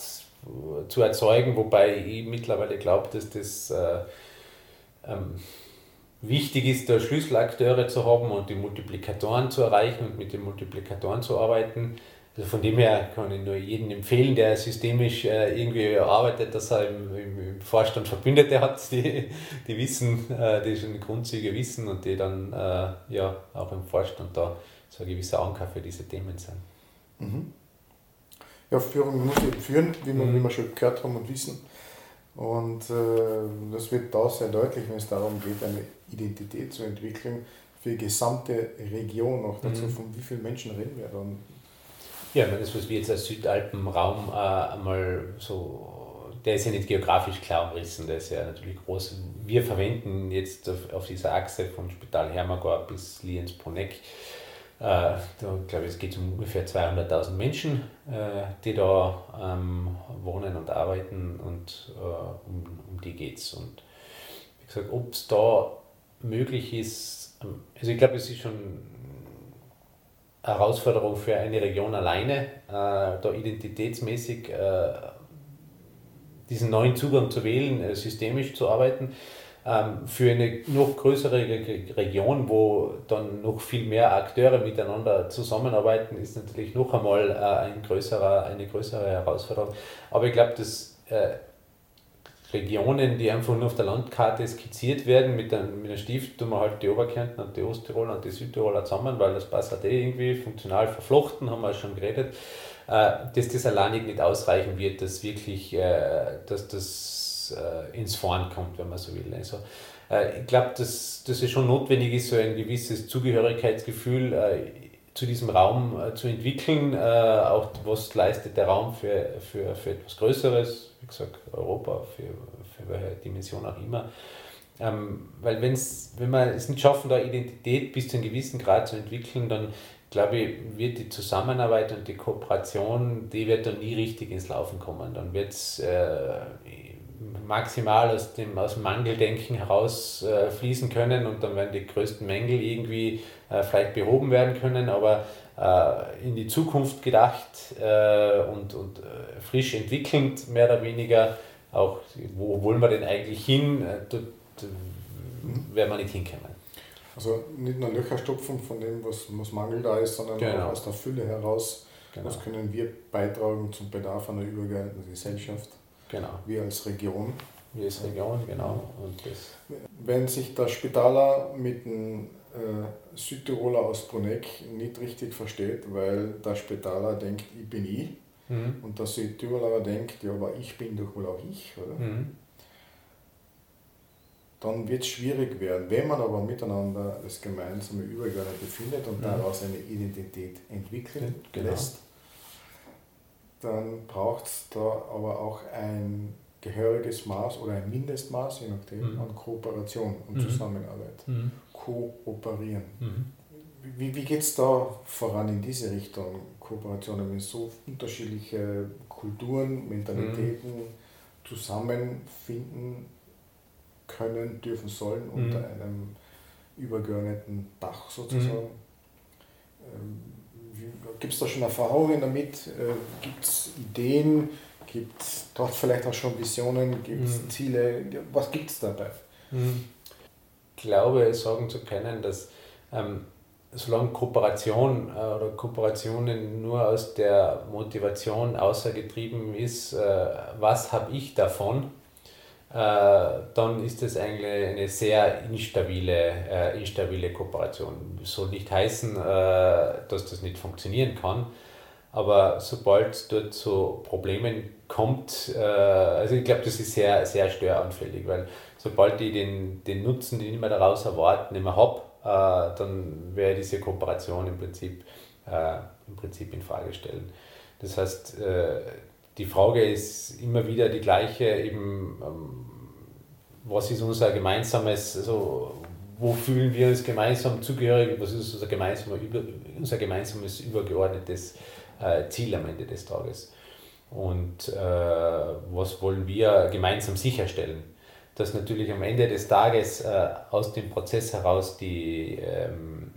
zu erzeugen, wobei ich mittlerweile glaube, dass das äh, ähm, wichtig ist, da Schlüsselakteure zu haben und die Multiplikatoren zu erreichen und mit den Multiplikatoren zu arbeiten. Also von dem her kann ich nur jedem empfehlen, der systemisch äh, irgendwie arbeitet, dass er im, Vorstand Verbündete hat, die, die wissen, äh, die schon Grundzüge wissen und die dann äh, ja auch im Vorstand da so ein gewisser Anker für diese Themen sind. Mhm. Ja, Führung muss eben führen, wie wir, Mhm. wie wir schon gehört haben und wissen. Und äh, das wird da sehr deutlich, wenn es darum geht, eine Identität zu entwickeln für die gesamte Region. Auch dazu, Mhm. von wie vielen Menschen reden wir dann? Ja, das, was wir jetzt als Südalpenraum äh, einmal so, der ist ja nicht geografisch klar umrissen, der ist ja natürlich groß. Wir verwenden jetzt auf, auf dieser Achse vom Spital Hermagor bis Lienz-Poneck, äh, da glaube ich, es geht um ungefähr 200.000 Menschen, äh, die da ähm, wohnen und arbeiten und äh, um, um die geht es. Und wie gesagt, ob es da möglich ist, also ich glaube, es ist schon Herausforderung für eine Region alleine, äh, da identitätsmäßig äh, diesen neuen Zugang zu wählen, äh, systemisch zu arbeiten. Ähm, für eine noch größere Re Region, wo dann noch viel mehr Akteure miteinander zusammenarbeiten, ist natürlich noch einmal äh, ein größerer, eine größere Herausforderung. Aber ich glaube, dass äh, Regionen, die einfach nur auf der Landkarte skizziert werden, mit einem, mit einem Stift tun wir halt die Oberkärnten und die Osttiroler und die Südtiroler zusammen, weil das passt halt eh irgendwie funktional verflochten, haben wir schon geredet, äh, dass das alleinig nicht ausreichen wird, dass wirklich, äh, dass das äh, ins Fahren kommt, wenn man so will. Also, ich glaube, dass, dass es schon notwendig ist, so ein gewisses Zugehörigkeitsgefühl zu diesem Raum zu entwickeln, auch was leistet der Raum für, für, für etwas Größeres, wie gesagt, Europa, für, für welche Dimension auch immer. Ähm, weil wenn's, wenn wir es nicht schaffen, da Identität bis zu einem gewissen Grad zu entwickeln, dann glaube ich, wird die Zusammenarbeit und die Kooperation, die wird dann nie richtig ins Laufen kommen. Dann wird es äh, maximal aus dem, aus dem Mangeldenken heraus äh, fließen können und dann werden die größten Mängel irgendwie äh, vielleicht behoben werden können, aber in die Zukunft gedacht äh, und, und äh, frisch entwickelnd, mehr oder weniger, auch wo wollen wir denn eigentlich hin, äh, dort äh, werden wir nicht hinkommen. Also nicht nur Löcher stopfen von dem, was, was Mangel da ist, sondern Genau. aus der Fülle heraus, Genau. was können wir beitragen zum Bedarf einer übergeordneten Gesellschaft, Genau. wir als Region. Wir als Region, genau. Und das, Wenn sich der Spitaler mit dem äh, Südtiroler aus Bruneck nicht richtig versteht, weil der Spitaler denkt, ich bin ich, mhm. und der Südtiroler denkt, ja, aber ich bin doch wohl auch ich, oder? Mhm. dann wird es schwierig werden. Wenn man aber miteinander das gemeinsame Übergeordnete findet und Mhm. daraus eine Identität entwickeln Genau. lässt, dann braucht es da aber auch ein gehöriges Maß oder ein Mindestmaß, je nachdem, mhm. an Kooperation und mhm. Zusammenarbeit. Mhm. Kooperieren. Mhm. Wie, wie geht es da voran in diese Richtung? Kooperationen mit so unterschiedliche Kulturen, Mentalitäten mhm. zusammenfinden können, dürfen, sollen mhm. unter einem übergeordneten Dach sozusagen. Ähm, Gibt es da schon Erfahrungen damit? Äh, Gibt es Ideen? Gibt es dort vielleicht auch schon Visionen? Gibt es mhm. Ziele? Was gibt es dabei? Mhm. Glaube, sagen zu können, dass ähm, solange Kooperation äh, oder Kooperationen nur aus der Motivation außergetrieben ist, äh, was habe ich davon, äh, dann ist das eigentlich eine sehr instabile, äh, instabile Kooperation. Das soll nicht heißen, äh, dass das nicht funktionieren kann, aber sobald es dort zu Problemen kommt, äh, also ich glaube, das ist sehr, sehr störanfällig, weil sobald ich den, den Nutzen, den ich mir daraus erwarte, nicht mehr habe, äh, dann wäre diese Kooperation im Prinzip, äh, im Prinzip in Frage stellen. Das heißt, die Frage ist immer wieder die gleiche, eben, ähm, was ist unser gemeinsames, also wo fühlen wir uns gemeinsam zugehörig, was ist unser, gemeinsamer, unser gemeinsames übergeordnetes äh, Ziel am Ende des Tages. Und äh, was wollen wir gemeinsam sicherstellen? Dass natürlich am Ende des Tages äh, aus dem Prozess heraus die ähm,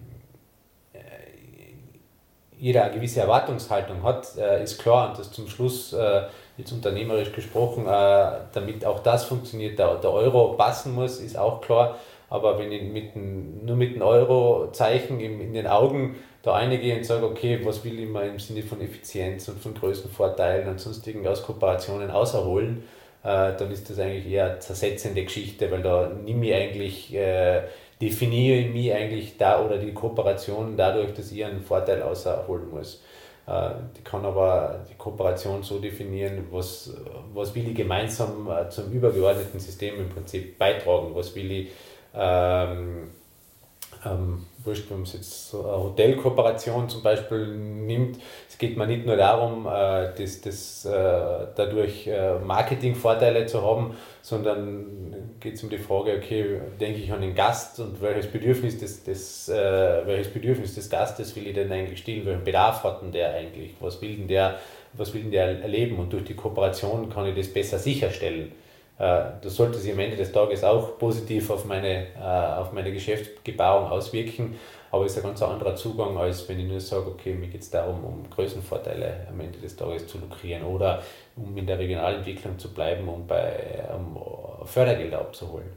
jeder eine gewisse Erwartungshaltung hat, äh, ist klar und dass zum Schluss, äh, jetzt unternehmerisch gesprochen, äh, damit auch das funktioniert, der, der Euro passen muss, ist auch klar. Aber wenn ich mit ein, nur mit einem Euro-Zeichen in, in den Augen da eingehe und sage, okay, was will ich mir im Sinne von Effizienz und von Größenvorteilen und sonstigen aus Kooperationen außerholen, äh, dann ist das eigentlich eher eine zersetzende Geschichte, weil da nehme ich eigentlich äh, definiere ich mich eigentlich da oder die Kooperation dadurch, dass ich einen Vorteil außerholen muss. Äh, die kann aber die Kooperation so definieren, was, was will ich gemeinsam äh, zum übergeordneten System im Prinzip beitragen, was will ich ähm, ähm, wurscht, wenn man jetzt so eine Hotelkooperation zum Beispiel nimmt, es geht mir nicht nur darum, äh, das, das, äh, dadurch äh, Marketingvorteile zu haben, sondern geht es um die Frage, okay, denke ich an den Gast und welches Bedürfnis des, des, äh, welches Bedürfnis des Gastes will ich denn eigentlich stillen, welchen Bedarf hat denn der eigentlich, was will denn der, was will denn der erleben? Und durch die Kooperation kann ich das besser sicherstellen. Äh, das sollte sich am Ende des Tages auch positiv auf meine, äh, auf meine Geschäftsgebauung auswirken, aber es ist ein ganz anderer Zugang, als wenn ich nur sage, okay, mir geht es darum, um Größenvorteile am Ende des Tages zu lukrieren oder um in der Regionalentwicklung zu bleiben und bei um Fördergelder abzuholen.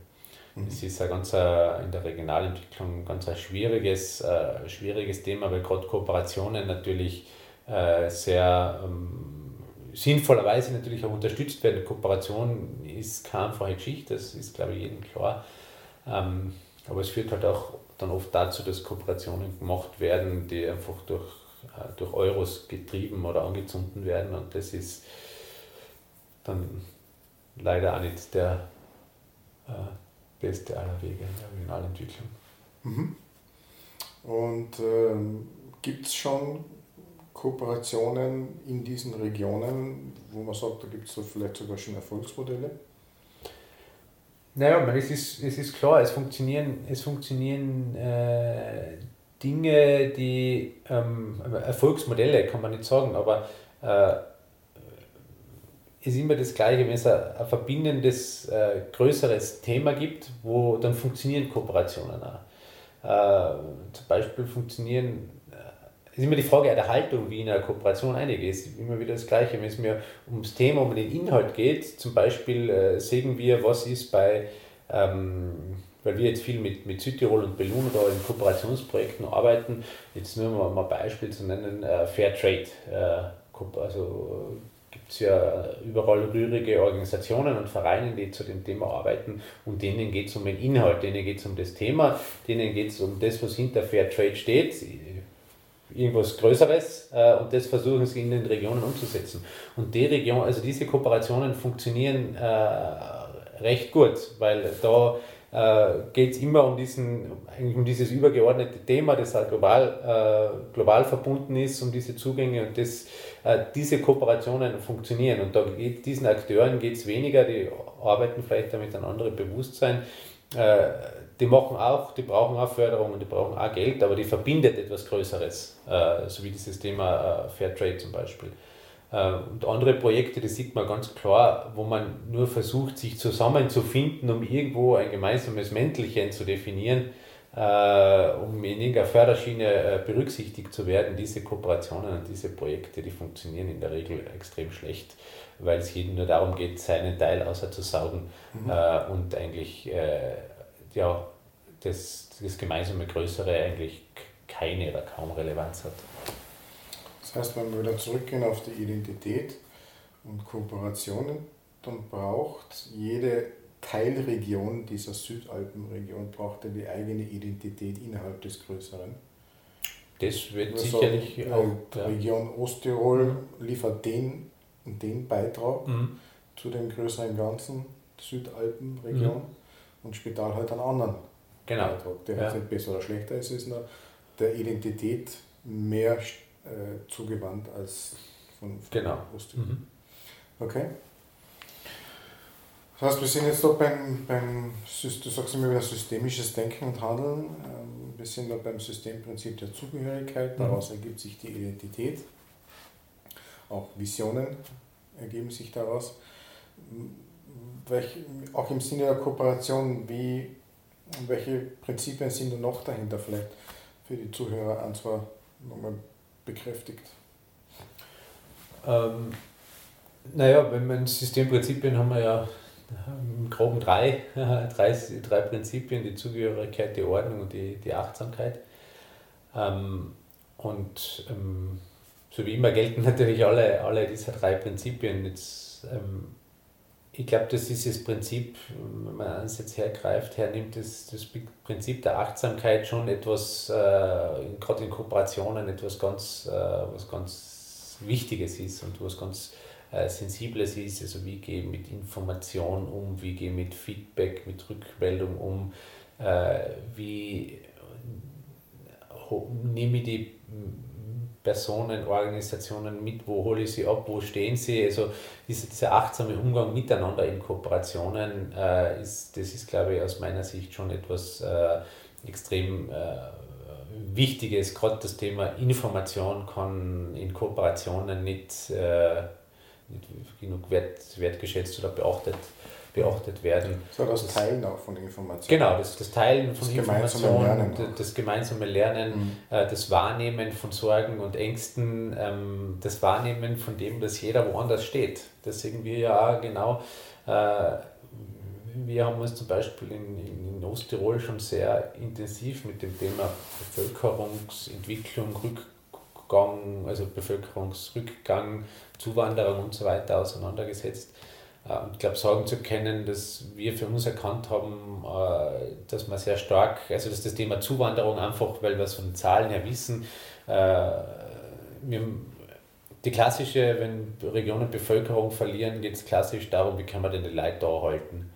Mhm. Das ist ein ganz, in der Regionalentwicklung ein ganz ein schwieriges, äh, schwieriges Thema, weil gerade Kooperationen natürlich äh, sehr ähm, sinnvollerweise natürlich auch unterstützt werden. Kooperation ist keine einfache Geschichte, das ist, glaube ich, jedem klar. Ähm, aber es führt halt auch dann oft dazu, dass Kooperationen gemacht werden, die einfach durch, äh, durch Euros getrieben oder angezündet werden und das ist dann leider auch nicht der äh, beste aller Wege in der Regionalentwicklung. Mhm. Und ähm, gibt es schon Kooperationen in diesen Regionen, wo man sagt, da gibt es vielleicht sogar schon Erfolgsmodelle? Naja, es ist, es ist klar, es funktionieren, es funktionieren äh, Dinge, die ähm, Erfolgsmodelle kann man nicht sagen, aber äh, ist immer das Gleiche, wenn es ein, ein verbindendes, äh, größeres Thema gibt, wo dann funktionieren Kooperationen auch. Äh, zum Beispiel funktionieren ist immer die Frage der Haltung, wie in einer Kooperation einige ist. Immer wieder das Gleiche, wenn es mir ums Thema, um den Inhalt geht. Zum Beispiel äh, sehen wir, was ist bei, ähm, weil wir jetzt viel mit, mit Südtirol und Bellun da in Kooperationsprojekten arbeiten, jetzt nur mal ein Beispiel zu nennen, äh, Fair Trade. Äh, also gibt es ja überall rührige Organisationen und Vereine, die zu dem Thema arbeiten und denen geht es um den Inhalt, denen geht es um das Thema, denen geht es um das, was hinter Fair Trade steht irgendwas Größeres äh, und das versuchen sie in den Regionen umzusetzen. Und die Region, also diese Kooperationen funktionieren äh, recht gut, weil da äh, geht es immer um, diesen, um dieses übergeordnete Thema, das halt global, äh, global verbunden ist, um diese Zugänge und das, äh, diese Kooperationen funktionieren. Und da geht diesen Akteuren geht es weniger, die arbeiten vielleicht damit ein anderes Bewusstsein. Äh, die machen auch, die brauchen auch Förderung und die brauchen auch Geld, aber die verbindet etwas Größeres, äh, so wie dieses Thema äh, Fairtrade zum Beispiel. Äh, und andere Projekte, das sieht man ganz klar, wo man nur versucht, sich zusammenzufinden, um irgendwo ein gemeinsames Mäntelchen zu definieren, äh, um in irgendeiner Förderschiene äh, berücksichtigt zu werden. Diese Kooperationen und diese Projekte, die funktionieren in der Regel extrem schlecht, weil es jedem nur darum geht, seinen Teil außerzusaugen mhm. und eigentlich ja, das, das gemeinsame Größere eigentlich keine oder kaum Relevanz hat. Das heißt, wenn wir wieder zurückgehen auf die Identität und Kooperationen, dann braucht jede Teilregion dieser Südalpenregion braucht ja die eigene Identität innerhalb des Größeren. Das wird also, sicherlich auch. Die ja. Region Osttirol liefert den und den Beitrag mhm. zu dem größeren Ganzen Südalpenregion mhm. Und Spital halt einen anderen genau. Beitrag, der ja. nicht besser oder schlechter ist, ist nur der Identität mehr äh, zugewandt als von, von genau. Mhm. Okay. Das heißt, wir sind jetzt da beim, beim du sagst immer wieder systemisches Denken und Handeln. Ähm, wir sind da beim Systemprinzip der Zugehörigkeit, mhm. daraus mhm. ergibt sich die Identität. Auch Visionen ergeben sich daraus. Welch, auch im Sinne der Kooperation, wie, welche Prinzipien sind da noch dahinter vielleicht für die Zuhörer an zwar nochmal bekräftigt? Ähm, naja, wenn man Systemprinzipien haben wir ja im Groben drei, drei, drei Prinzipien, die Zugehörigkeit, die Ordnung und die, die Achtsamkeit. Ähm, und ähm, so wie immer gelten natürlich alle, alle dieser drei Prinzipien. Jetzt, ähm, ich glaube, das ist das Prinzip, wenn man eins jetzt hergreift, hernimmt, das, das Prinzip der Achtsamkeit schon etwas, äh, gerade in Kooperationen, etwas ganz, äh, was ganz Wichtiges ist und was ganz äh, Sensibles ist. Also wie gehe ich mit Information um, wie gehe ich mit Feedback, mit Rückmeldung um, äh, wie nehme ich die Personen, Organisationen mit, wo hole ich sie ab, wo stehen sie. Also dieser, dieser achtsame Umgang miteinander in Kooperationen, äh, ist, das ist, glaube ich, aus meiner Sicht schon etwas äh, extrem äh, Wichtiges. Gerade das Thema Information kann in Kooperationen nicht, äh, nicht genug wert, wertgeschätzt oder beachtet beachtet werden. So das, das Teilen auch von Informationen. Genau, das, das Teilen von das Informationen, gemeinsame das, das, gemeinsame Lernen, mhm. äh, das Wahrnehmen von Sorgen und Ängsten, ähm, das Wahrnehmen von dem, dass jeder woanders steht. Deswegen wir ja auch genau, äh, wir haben uns zum Beispiel in, in Osttirol schon sehr intensiv mit dem Thema Bevölkerungsentwicklung, Rückgang, also Bevölkerungsrückgang, Zuwanderung und so weiter auseinandergesetzt ich glaube, sagen zu können, dass wir für uns erkannt haben, äh, dass man sehr stark, also dass das Thema Zuwanderung einfach, weil wir es von Zahlen her wissen, äh, wir, die klassische, wenn Regionen Bevölkerung verlieren, geht es klassisch darum, wie kann man denn die Leute da halten.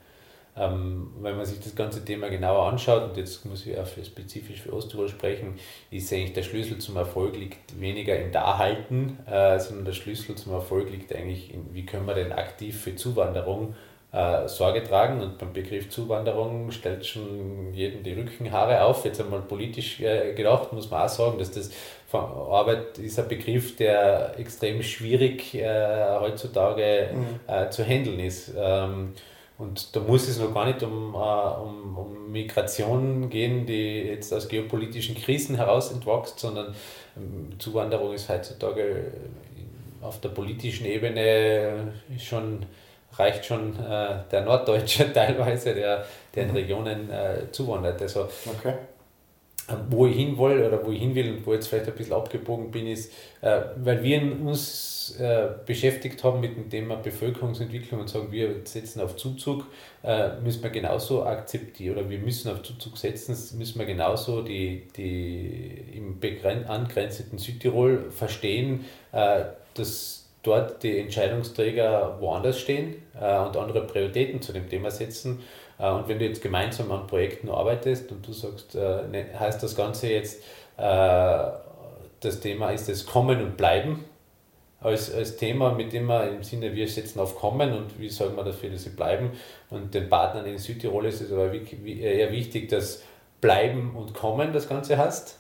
Ähm, wenn man sich das ganze Thema genauer anschaut, und jetzt muss ich auch für, spezifisch für Osttirol sprechen, ist eigentlich der Schlüssel zum Erfolg liegt weniger im Dahalten, äh, sondern der Schlüssel zum Erfolg liegt eigentlich in, wie können wir denn aktiv für Zuwanderung äh, Sorge tragen. Und beim Begriff Zuwanderung stellt schon jedem die Rückenhaare auf. Jetzt einmal politisch äh, gedacht, muss man auch sagen, dass das Arbeit ist ein Begriff, der extrem schwierig äh, heutzutage mhm. Zu handeln ist. Ähm, und da muss es noch gar nicht um, äh, um, um Migration gehen, die jetzt aus geopolitischen Krisen heraus entwächst, sondern ähm, Zuwanderung ist heutzutage auf der politischen Ebene schon, reicht schon äh, der Norddeutsche teilweise, der, der in mhm. Regionen äh, zuwandert. Also, okay. Wo ich hin will oder wo ich hin will und wo jetzt vielleicht ein bisschen abgebogen bin, ist, äh, weil wir uns äh, beschäftigt haben mit dem Thema Bevölkerungsentwicklung und sagen, wir setzen auf Zuzug, äh, müssen wir genauso akzeptieren oder wir müssen auf Zuzug setzen, müssen wir genauso die, die im angrenzenden Südtirol verstehen, äh, dass dort die Entscheidungsträger woanders stehen äh, und andere Prioritäten zu dem Thema setzen. Äh, und wenn du jetzt gemeinsam an Projekten arbeitest und du sagst, äh, ne, heißt das Ganze jetzt, äh, das Thema ist das Kommen und Bleiben als, als Thema, mit dem wir im Sinne, wir setzen auf Kommen und wie sorgen wir dafür, dass sie bleiben. Und den Partnern in Südtirol ist es aber eher wichtig, dass Bleiben und Kommen das Ganze hast.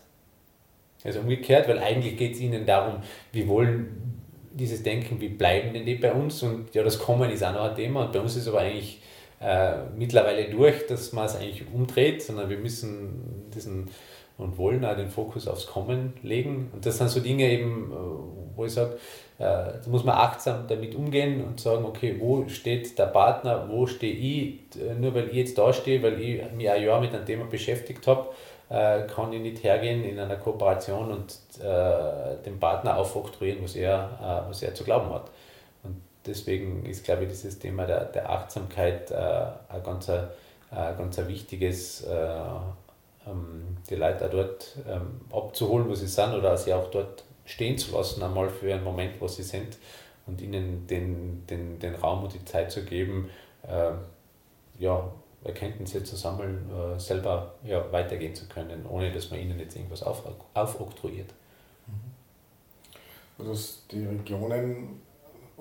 Also umgekehrt, weil eigentlich geht es ihnen darum, wir wollen dieses Denken, wie bleiben denn die bei uns? Und ja, das Kommen ist auch noch ein Thema und bei uns ist aber eigentlich äh, mittlerweile durch, dass man es eigentlich umdreht, sondern wir müssen diesen und wollen auch den Fokus aufs Kommen legen. Und das sind so Dinge eben, äh, wo ich sage, äh, da muss man achtsam damit umgehen und sagen, okay, wo steht der Partner, wo stehe ich, nur weil ich jetzt da stehe, weil ich mich ein Jahr mit einem Thema beschäftigt habe, kann ich nicht hergehen in einer Kooperation und dem Partner aufoktroyieren, was er, was er zu glauben hat. Deswegen ist, glaube ich, dieses Thema der, der Achtsamkeit ein ganz, ein, ganz ein wichtiges ähm, die Leute auch dort ähm, abzuholen, wo sie sind, oder sie auch dort stehen zu lassen, einmal für einen Moment, wo sie sind und ihnen den, den, den Raum und die Zeit zu geben, äh, ja, Erkenntnisse zu sammeln, äh, selber ja, weitergehen zu können, ohne dass man ihnen jetzt irgendwas auf, aufoktroyiert. Also dass die Regionen,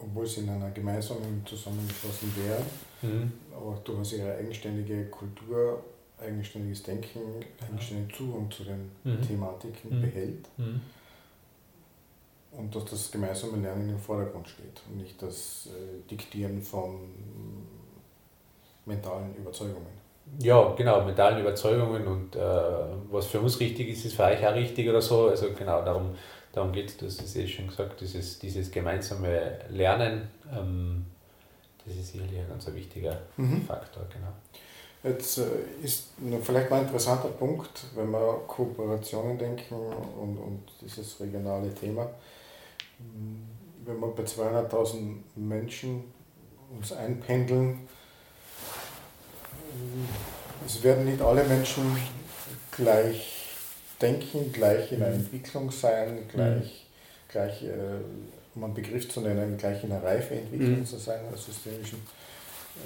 obwohl sie in einer gemeinsamen zusammengeschlossen wären, mhm. aber durchaus ihre eigenständige Kultur eigenständiges Denken, eigenständigen Zugang zu den mhm. Thematiken mhm. behält mhm. und dass das gemeinsame Lernen im Vordergrund steht und nicht das äh, Diktieren von mentalen Überzeugungen. Ja, genau, mentalen Überzeugungen und äh, was für uns richtig ist, ist für euch auch richtig oder so. Also genau, darum, darum geht es, du hast es eh schon gesagt, dieses, dieses gemeinsame Lernen, ähm, das ist sicherlich ein ganz wichtiger mhm. Faktor, genau. Jetzt äh, ist vielleicht mal ein interessanter Punkt, wenn wir Kooperationen denken und, und dieses regionale Thema. Wenn wir bei 200.000 Menschen uns einpendeln, es werden nicht alle Menschen gleich denken, gleich in einer mhm. Entwicklung sein, gleich, mhm. gleich äh, um einen Begriff zu nennen, gleich in einer Reifeentwicklung mhm. zu sein, einer systemischen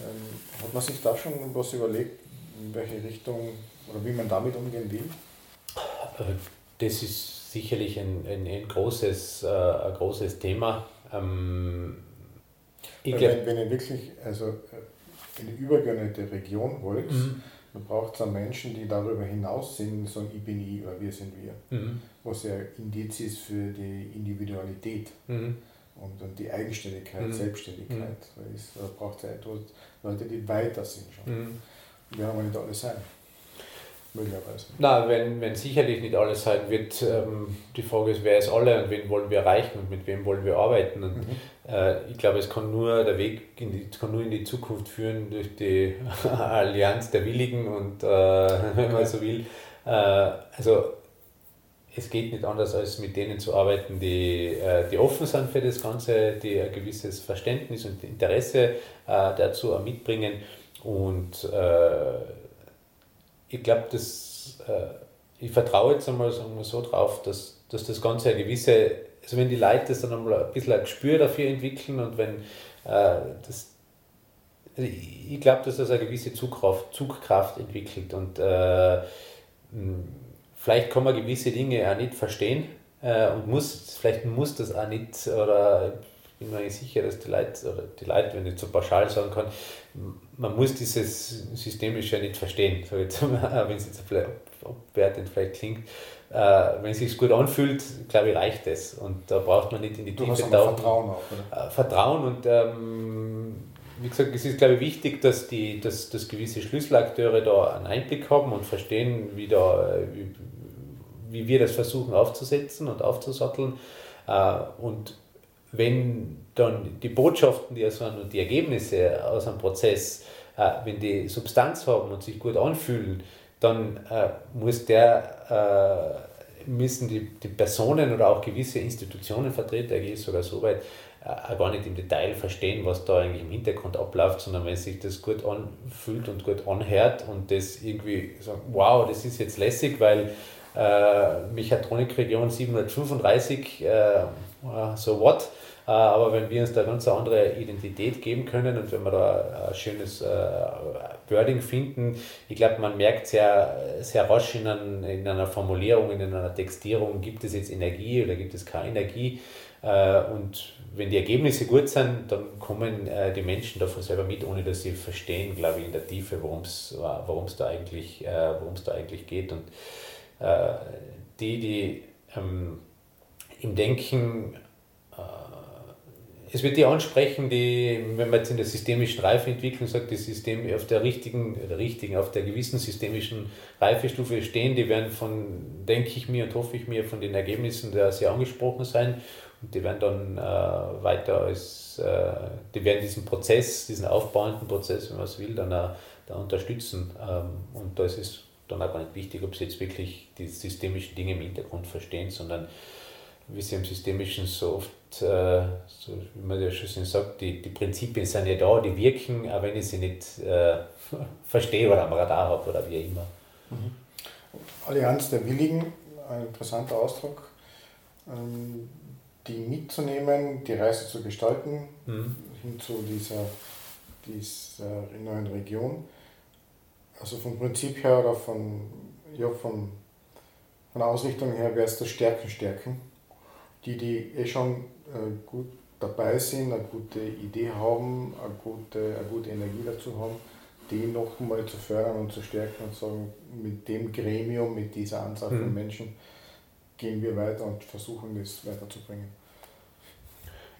ähm, hat man sich da schon was überlegt, in welche Richtung oder wie man damit umgehen will? Äh, das ist sicherlich ein, ein, ein, großes, äh, ein großes Thema. Ähm, wenn, wenn ihr wirklich also äh, eine übergeordnete Region wollt, mhm. Dann braucht es Menschen, die darüber hinaus sind, so ich bin ich oder wir sind wir, mhm. was ja Indiz ist für die Individualität. Mhm und dann die Eigenständigkeit, mhm. Selbstständigkeit. Mhm. Es braucht ja Leute, die weiter sind schon. Mhm. Wir haben nicht alle sein. Möglicherweise. Nein, wenn, wenn sicherlich nicht alles sein wird, ähm, die Frage ist, wer ist alle und wen wollen wir erreichen und mit wem wollen wir arbeiten. Und mhm. äh, ich glaube, es kann nur der Weg in die, kann nur in die Zukunft führen durch die Allianz der Willigen und äh, wenn man so will. Äh, also es geht nicht anders, als mit denen zu arbeiten, die, äh, die offen sind für das Ganze, die ein gewisses Verständnis und Interesse äh, dazu mitbringen. Und äh, ich glaube, dass ich vertraue jetzt einmal wir so drauf, dass, dass das Ganze eine gewisse, also wenn die Leute das dann einmal ein bisschen ein Gespür dafür entwickeln und wenn das also ich glaube, dass das eine gewisse Zugkraft, Zugkraft entwickelt und äh, vielleicht kann man gewisse Dinge auch nicht verstehen äh, und muss, vielleicht muss das auch nicht, oder ich bin mir nicht sicher, dass die Leute, oder die Leute, wenn ich so pauschal sagen kann, man muss dieses Systemische nicht verstehen, so jetzt, wenn es jetzt vielleicht abwertend vielleicht klingt. Äh, wenn es sich gut anfühlt, glaube ich, reicht es. Und da braucht man nicht in die Tiefe tauchen. Vertrauen auch, oder? Äh, Vertrauen und ähm, wie gesagt, es ist, glaube ich, wichtig, dass, die, dass, dass gewisse Schlüsselakteure da einen Einblick haben und verstehen, wie, da, wie, wie wir das versuchen aufzusetzen und aufzusatteln. Äh, und wenn dann die Botschaften, die sind und die Ergebnisse aus einem Prozess, äh, wenn die Substanz haben und sich gut anfühlen, dann äh, muss der, müssen die, die Personen oder auch gewisse Institutionen, Vertreter, ich gehe sogar so weit, auch gar nicht im Detail verstehen, was da eigentlich im Hintergrund abläuft, sondern wenn sich das gut anfühlt und gut anhört und das irgendwie sagt, wow, das ist jetzt lässig, weil äh, Mechatronikregion 735, äh, so what. Äh, aber wenn wir uns da ganz eine andere Identität geben können und wenn wir da ein schönes äh, Wording finden, ich glaube, man merkt sehr, sehr rasch in, ein, in einer Formulierung, in einer Textierung, gibt es jetzt Energie oder gibt es keine Energie. Äh, und wenn die Ergebnisse gut sind, dann kommen die Menschen davon selber mit, ohne dass sie verstehen, glaube ich, in der Tiefe, worum es da, eigentlich, da eigentlich geht. Und die, die ähm, im Denken es wird die ansprechen, die, wenn man jetzt in der systemischen Reifeentwicklung sagt, die Systeme auf der richtigen, der richtigen, auf der gewissen systemischen Reifestufe stehen, die werden von, denke ich mir und hoffe ich mir, von den Ergebnissen der sehr angesprochen sein und die werden dann äh, weiter als, äh, die werden diesen Prozess, diesen aufbauenden Prozess, wenn man es will, dann auch, da unterstützen. Ähm, und da ist es dann auch gar nicht wichtig, ob sie jetzt wirklich die systemischen Dinge im Hintergrund verstehen, sondern wie sie im Systemischen so oft äh, so wie man ja schon sagt, die, die Prinzipien sind ja da, die wirken, auch wenn ich sie nicht äh, verstehe oder am Radar habe oder wie immer. Mhm. Allianz der Willigen, ein interessanter Ausdruck, ähm, die mitzunehmen, die Reise zu gestalten, mhm. hin zu dieser, dieser neuen Region. Also vom Prinzip her oder von, ja, von, von der Ausrichtung her wäre es das Stärken, Stärken. Die, die eh schon äh, gut dabei sind, eine gute Idee haben, eine gute, eine gute Energie dazu haben, die noch mal zu fördern und zu stärken und sagen, mit dem Gremium, mit dieser Anzahl von mhm. Menschen gehen wir weiter und versuchen das weiterzubringen.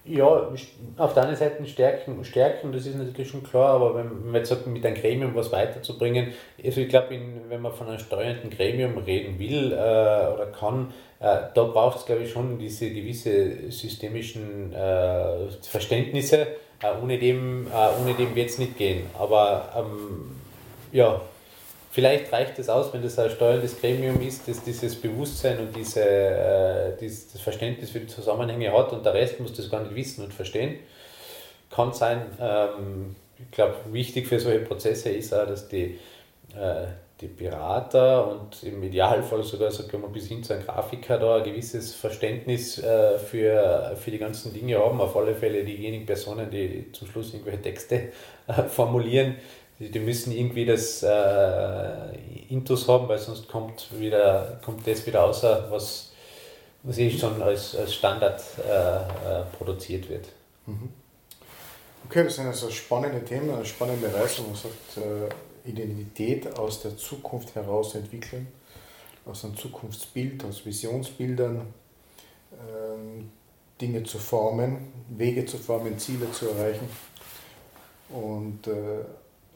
Ja, auf der einen Seite stärken, stärken, das ist natürlich schon klar, aber wenn man jetzt sagt, mit einem Gremium was weiterzubringen, also ich glaube, wenn man von einem steuernden Gremium reden will äh, oder kann, äh, da braucht es, glaube ich, schon diese gewisse systemischen äh, Verständnisse. Äh, ohne dem, äh, ohne dem wird es nicht gehen. Aber ähm, ja, vielleicht reicht es aus, wenn das ein steuerndes Gremium ist, das dieses Bewusstsein und diese, äh, dieses Verständnis für die Zusammenhänge hat und der Rest muss das gar nicht wissen und verstehen. Kann sein. Ähm, ich glaube, wichtig für solche Prozesse ist auch, dass die, äh, die Berater und im Idealfall sogar, sagen wir bis hin zu einem Grafiker da ein gewisses Verständnis äh, für, für die ganzen Dinge haben. Auf alle Fälle diejenigen Personen, die zum Schluss irgendwelche Texte äh, formulieren, die, müssen irgendwie das äh, Intus haben, weil sonst kommt, wieder, kommt das wieder außer, was, was eh schon als, als Standard äh, äh, produziert wird. Mhm. Okay, das sind also spannende Themen, eine spannende Reise. Man sagt, äh, Identität aus der Zukunft heraus entwickeln, aus einem Zukunftsbild, aus Visionsbildern, ähm, Dinge zu formen, Wege zu formen, Ziele zu erreichen. Und äh,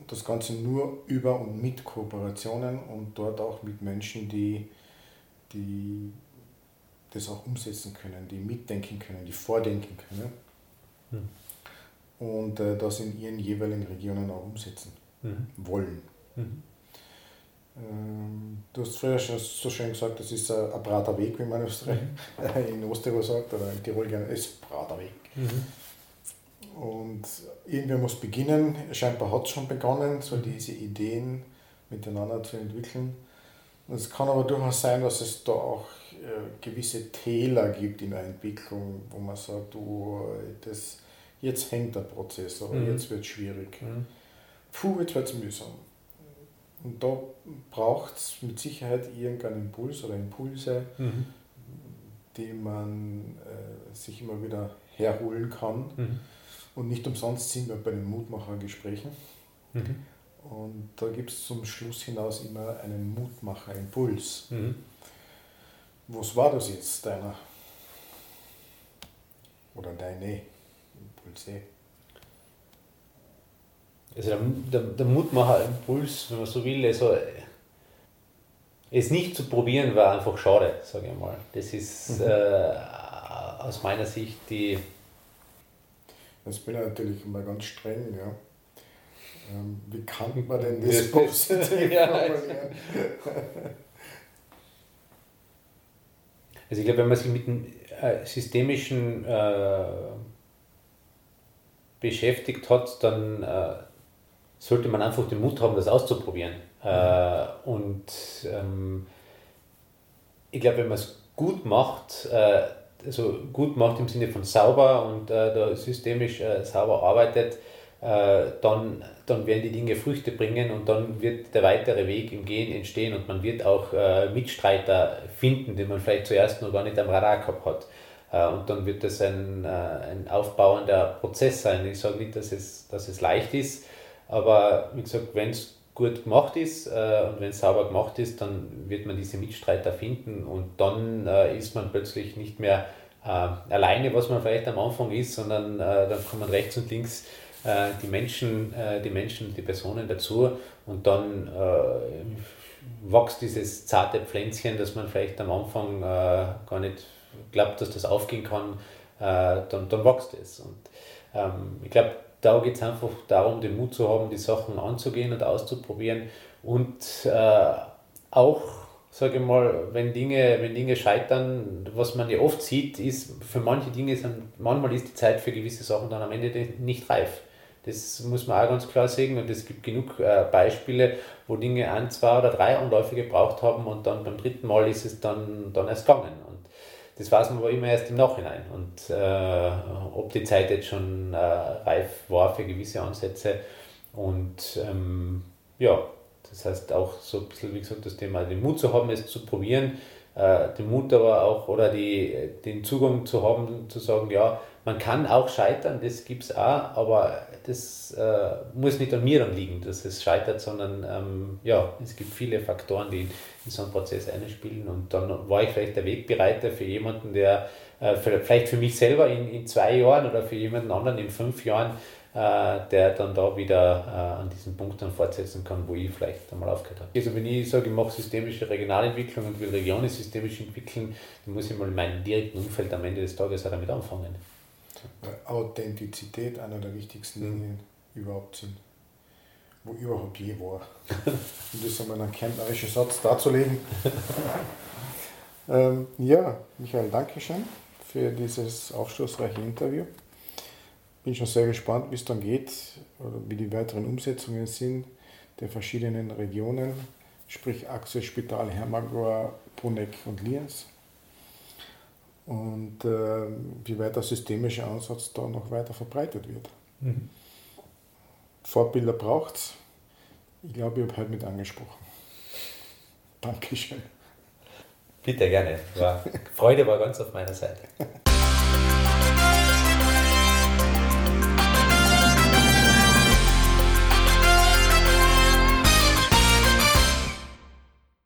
das Ganze nur über und mit Kooperationen und dort auch mit Menschen, die, die das auch umsetzen können, die mitdenken können, die vordenken können. Hm. Und äh, das in ihren jeweiligen Regionen auch umsetzen mhm. wollen. Mhm. Ähm, du hast früher schon so schön gesagt, das ist ein, ein brater Weg, wie man in, Österreich, mhm. in Osttirol sagt, oder in Tirol gerne, es ist brater Weg. Und irgendwer muss beginnen, scheinbar hat es schon begonnen, so diese Ideen miteinander zu entwickeln. Es kann aber durchaus sein, dass es da auch äh, gewisse Täler gibt in der Entwicklung, wo man sagt, du, das, jetzt hängt der Prozess oder mhm. jetzt wird es schwierig. Mhm puh, jetzt wird es mühsam. Und da braucht es mit Sicherheit irgendeinen Impuls oder Impulse, mhm. die man äh, sich immer wieder herholen kann. Mhm. Und nicht umsonst sind wir bei den Mutmachergesprächen. Mhm. Und da gibt es zum Schluss hinaus immer einen Mutmacherimpuls. Mhm. Was war das jetzt, deiner? Oder deine Impulse? also der, der, der Mutmacher-Impuls, wenn man so will, also es nicht zu probieren, war einfach schade, sage ich mal. Das ist mhm. äh, aus meiner Sicht die. Jetzt bin ich natürlich immer ganz streng, ja. Ähm, wie kann man denn das positiv formulieren? Also ich glaube, wenn man sich mit dem äh, systemischen äh, beschäftigt hat, dann äh, sollte man einfach den Mut haben, das auszuprobieren. Mhm. Äh, und ähm, ich glaube, wenn man es gut macht, äh, also gut macht im Sinne von sauber und äh, da systemisch äh, sauber arbeitet, äh, dann, dann werden die Dinge Früchte bringen und dann wird der weitere Weg im Gehen entstehen und man wird auch äh, Mitstreiter finden, die man vielleicht zuerst noch gar nicht am Radar gehabt hat. Äh, und dann wird das ein, äh, ein aufbauender Prozess sein. Ich sage nicht, dass es, dass es leicht ist, aber wie gesagt, wenn es gut gemacht ist äh, und wenn es sauber gemacht ist, dann wird man diese Mitstreiter finden und dann äh, ist man plötzlich nicht mehr äh, alleine, was man vielleicht am Anfang ist, sondern äh, dann kommen rechts und links äh, die Menschen, äh, die Menschen, die Personen dazu und dann wächst dieses zarte Pflänzchen, das man vielleicht am Anfang gar nicht glaubt, dass das aufgehen kann, dann, dann wächst es. Und ähm, ich glaube, da geht es einfach darum, den Mut zu haben, die Sachen anzugehen und auszuprobieren und äh, auch, sage ich mal, wenn Dinge, wenn Dinge scheitern, was man ja oft sieht, ist, für manche Dinge sind, manchmal ist die Zeit für gewisse Sachen dann am Ende nicht reif. Das muss man auch ganz klar sehen und es gibt genug äh, Beispiele, wo Dinge ein, zwei oder drei Anläufe gebraucht haben und dann beim dritten Mal ist es dann, dann erst gegangen. Das weiß man aber immer erst im Nachhinein. Und äh, ob die Zeit jetzt schon äh, reif war für gewisse Ansätze. Und ähm, ja, das heißt auch so ein bisschen, wie gesagt, das Thema, den Mut zu haben, es zu probieren, äh, den Mut aber auch oder die, den Zugang zu haben, zu sagen, ja, man kann auch scheitern, das gibt es auch, aber das äh, muss nicht an mir dann liegen, dass es scheitert, sondern ähm, ja, es gibt viele Faktoren, die in so einen Prozess einspielen und dann war ich vielleicht der Wegbereiter für jemanden, der äh, vielleicht für mich selber in, in zwei Jahren oder für jemanden anderen in fünf Jahren, äh, der dann da wieder äh, an diesen Punkt dann fortsetzen kann, wo ich vielleicht einmal aufgehört habe. Also wenn ich sage, ich mache systemische Regionalentwicklung und will Regionen systemisch entwickeln, dann muss ich mal in meinem direkten Umfeld am Ende des Tages auch damit anfangen. Authentizität einer der wichtigsten mhm. Dinge überhaupt sind. Wo überhaupt je war. um das einmal einen kärntnerischen Satz darzulegen. ähm, ja, Michael, danke schön für dieses aufschlussreiche Interview. Bin schon sehr gespannt, wie es dann geht oder wie die weiteren Umsetzungen sind der verschiedenen Regionen, sprich Achse Spital Hermagor, Bruneck und Liens und äh, wie weit der systemische Ansatz da noch weiter verbreitet wird. Mhm. Vorbilder braucht es. Ich glaube, ich habe heute mit angesprochen. Dankeschön. Bitte gerne. War, Freude war ganz auf meiner Seite.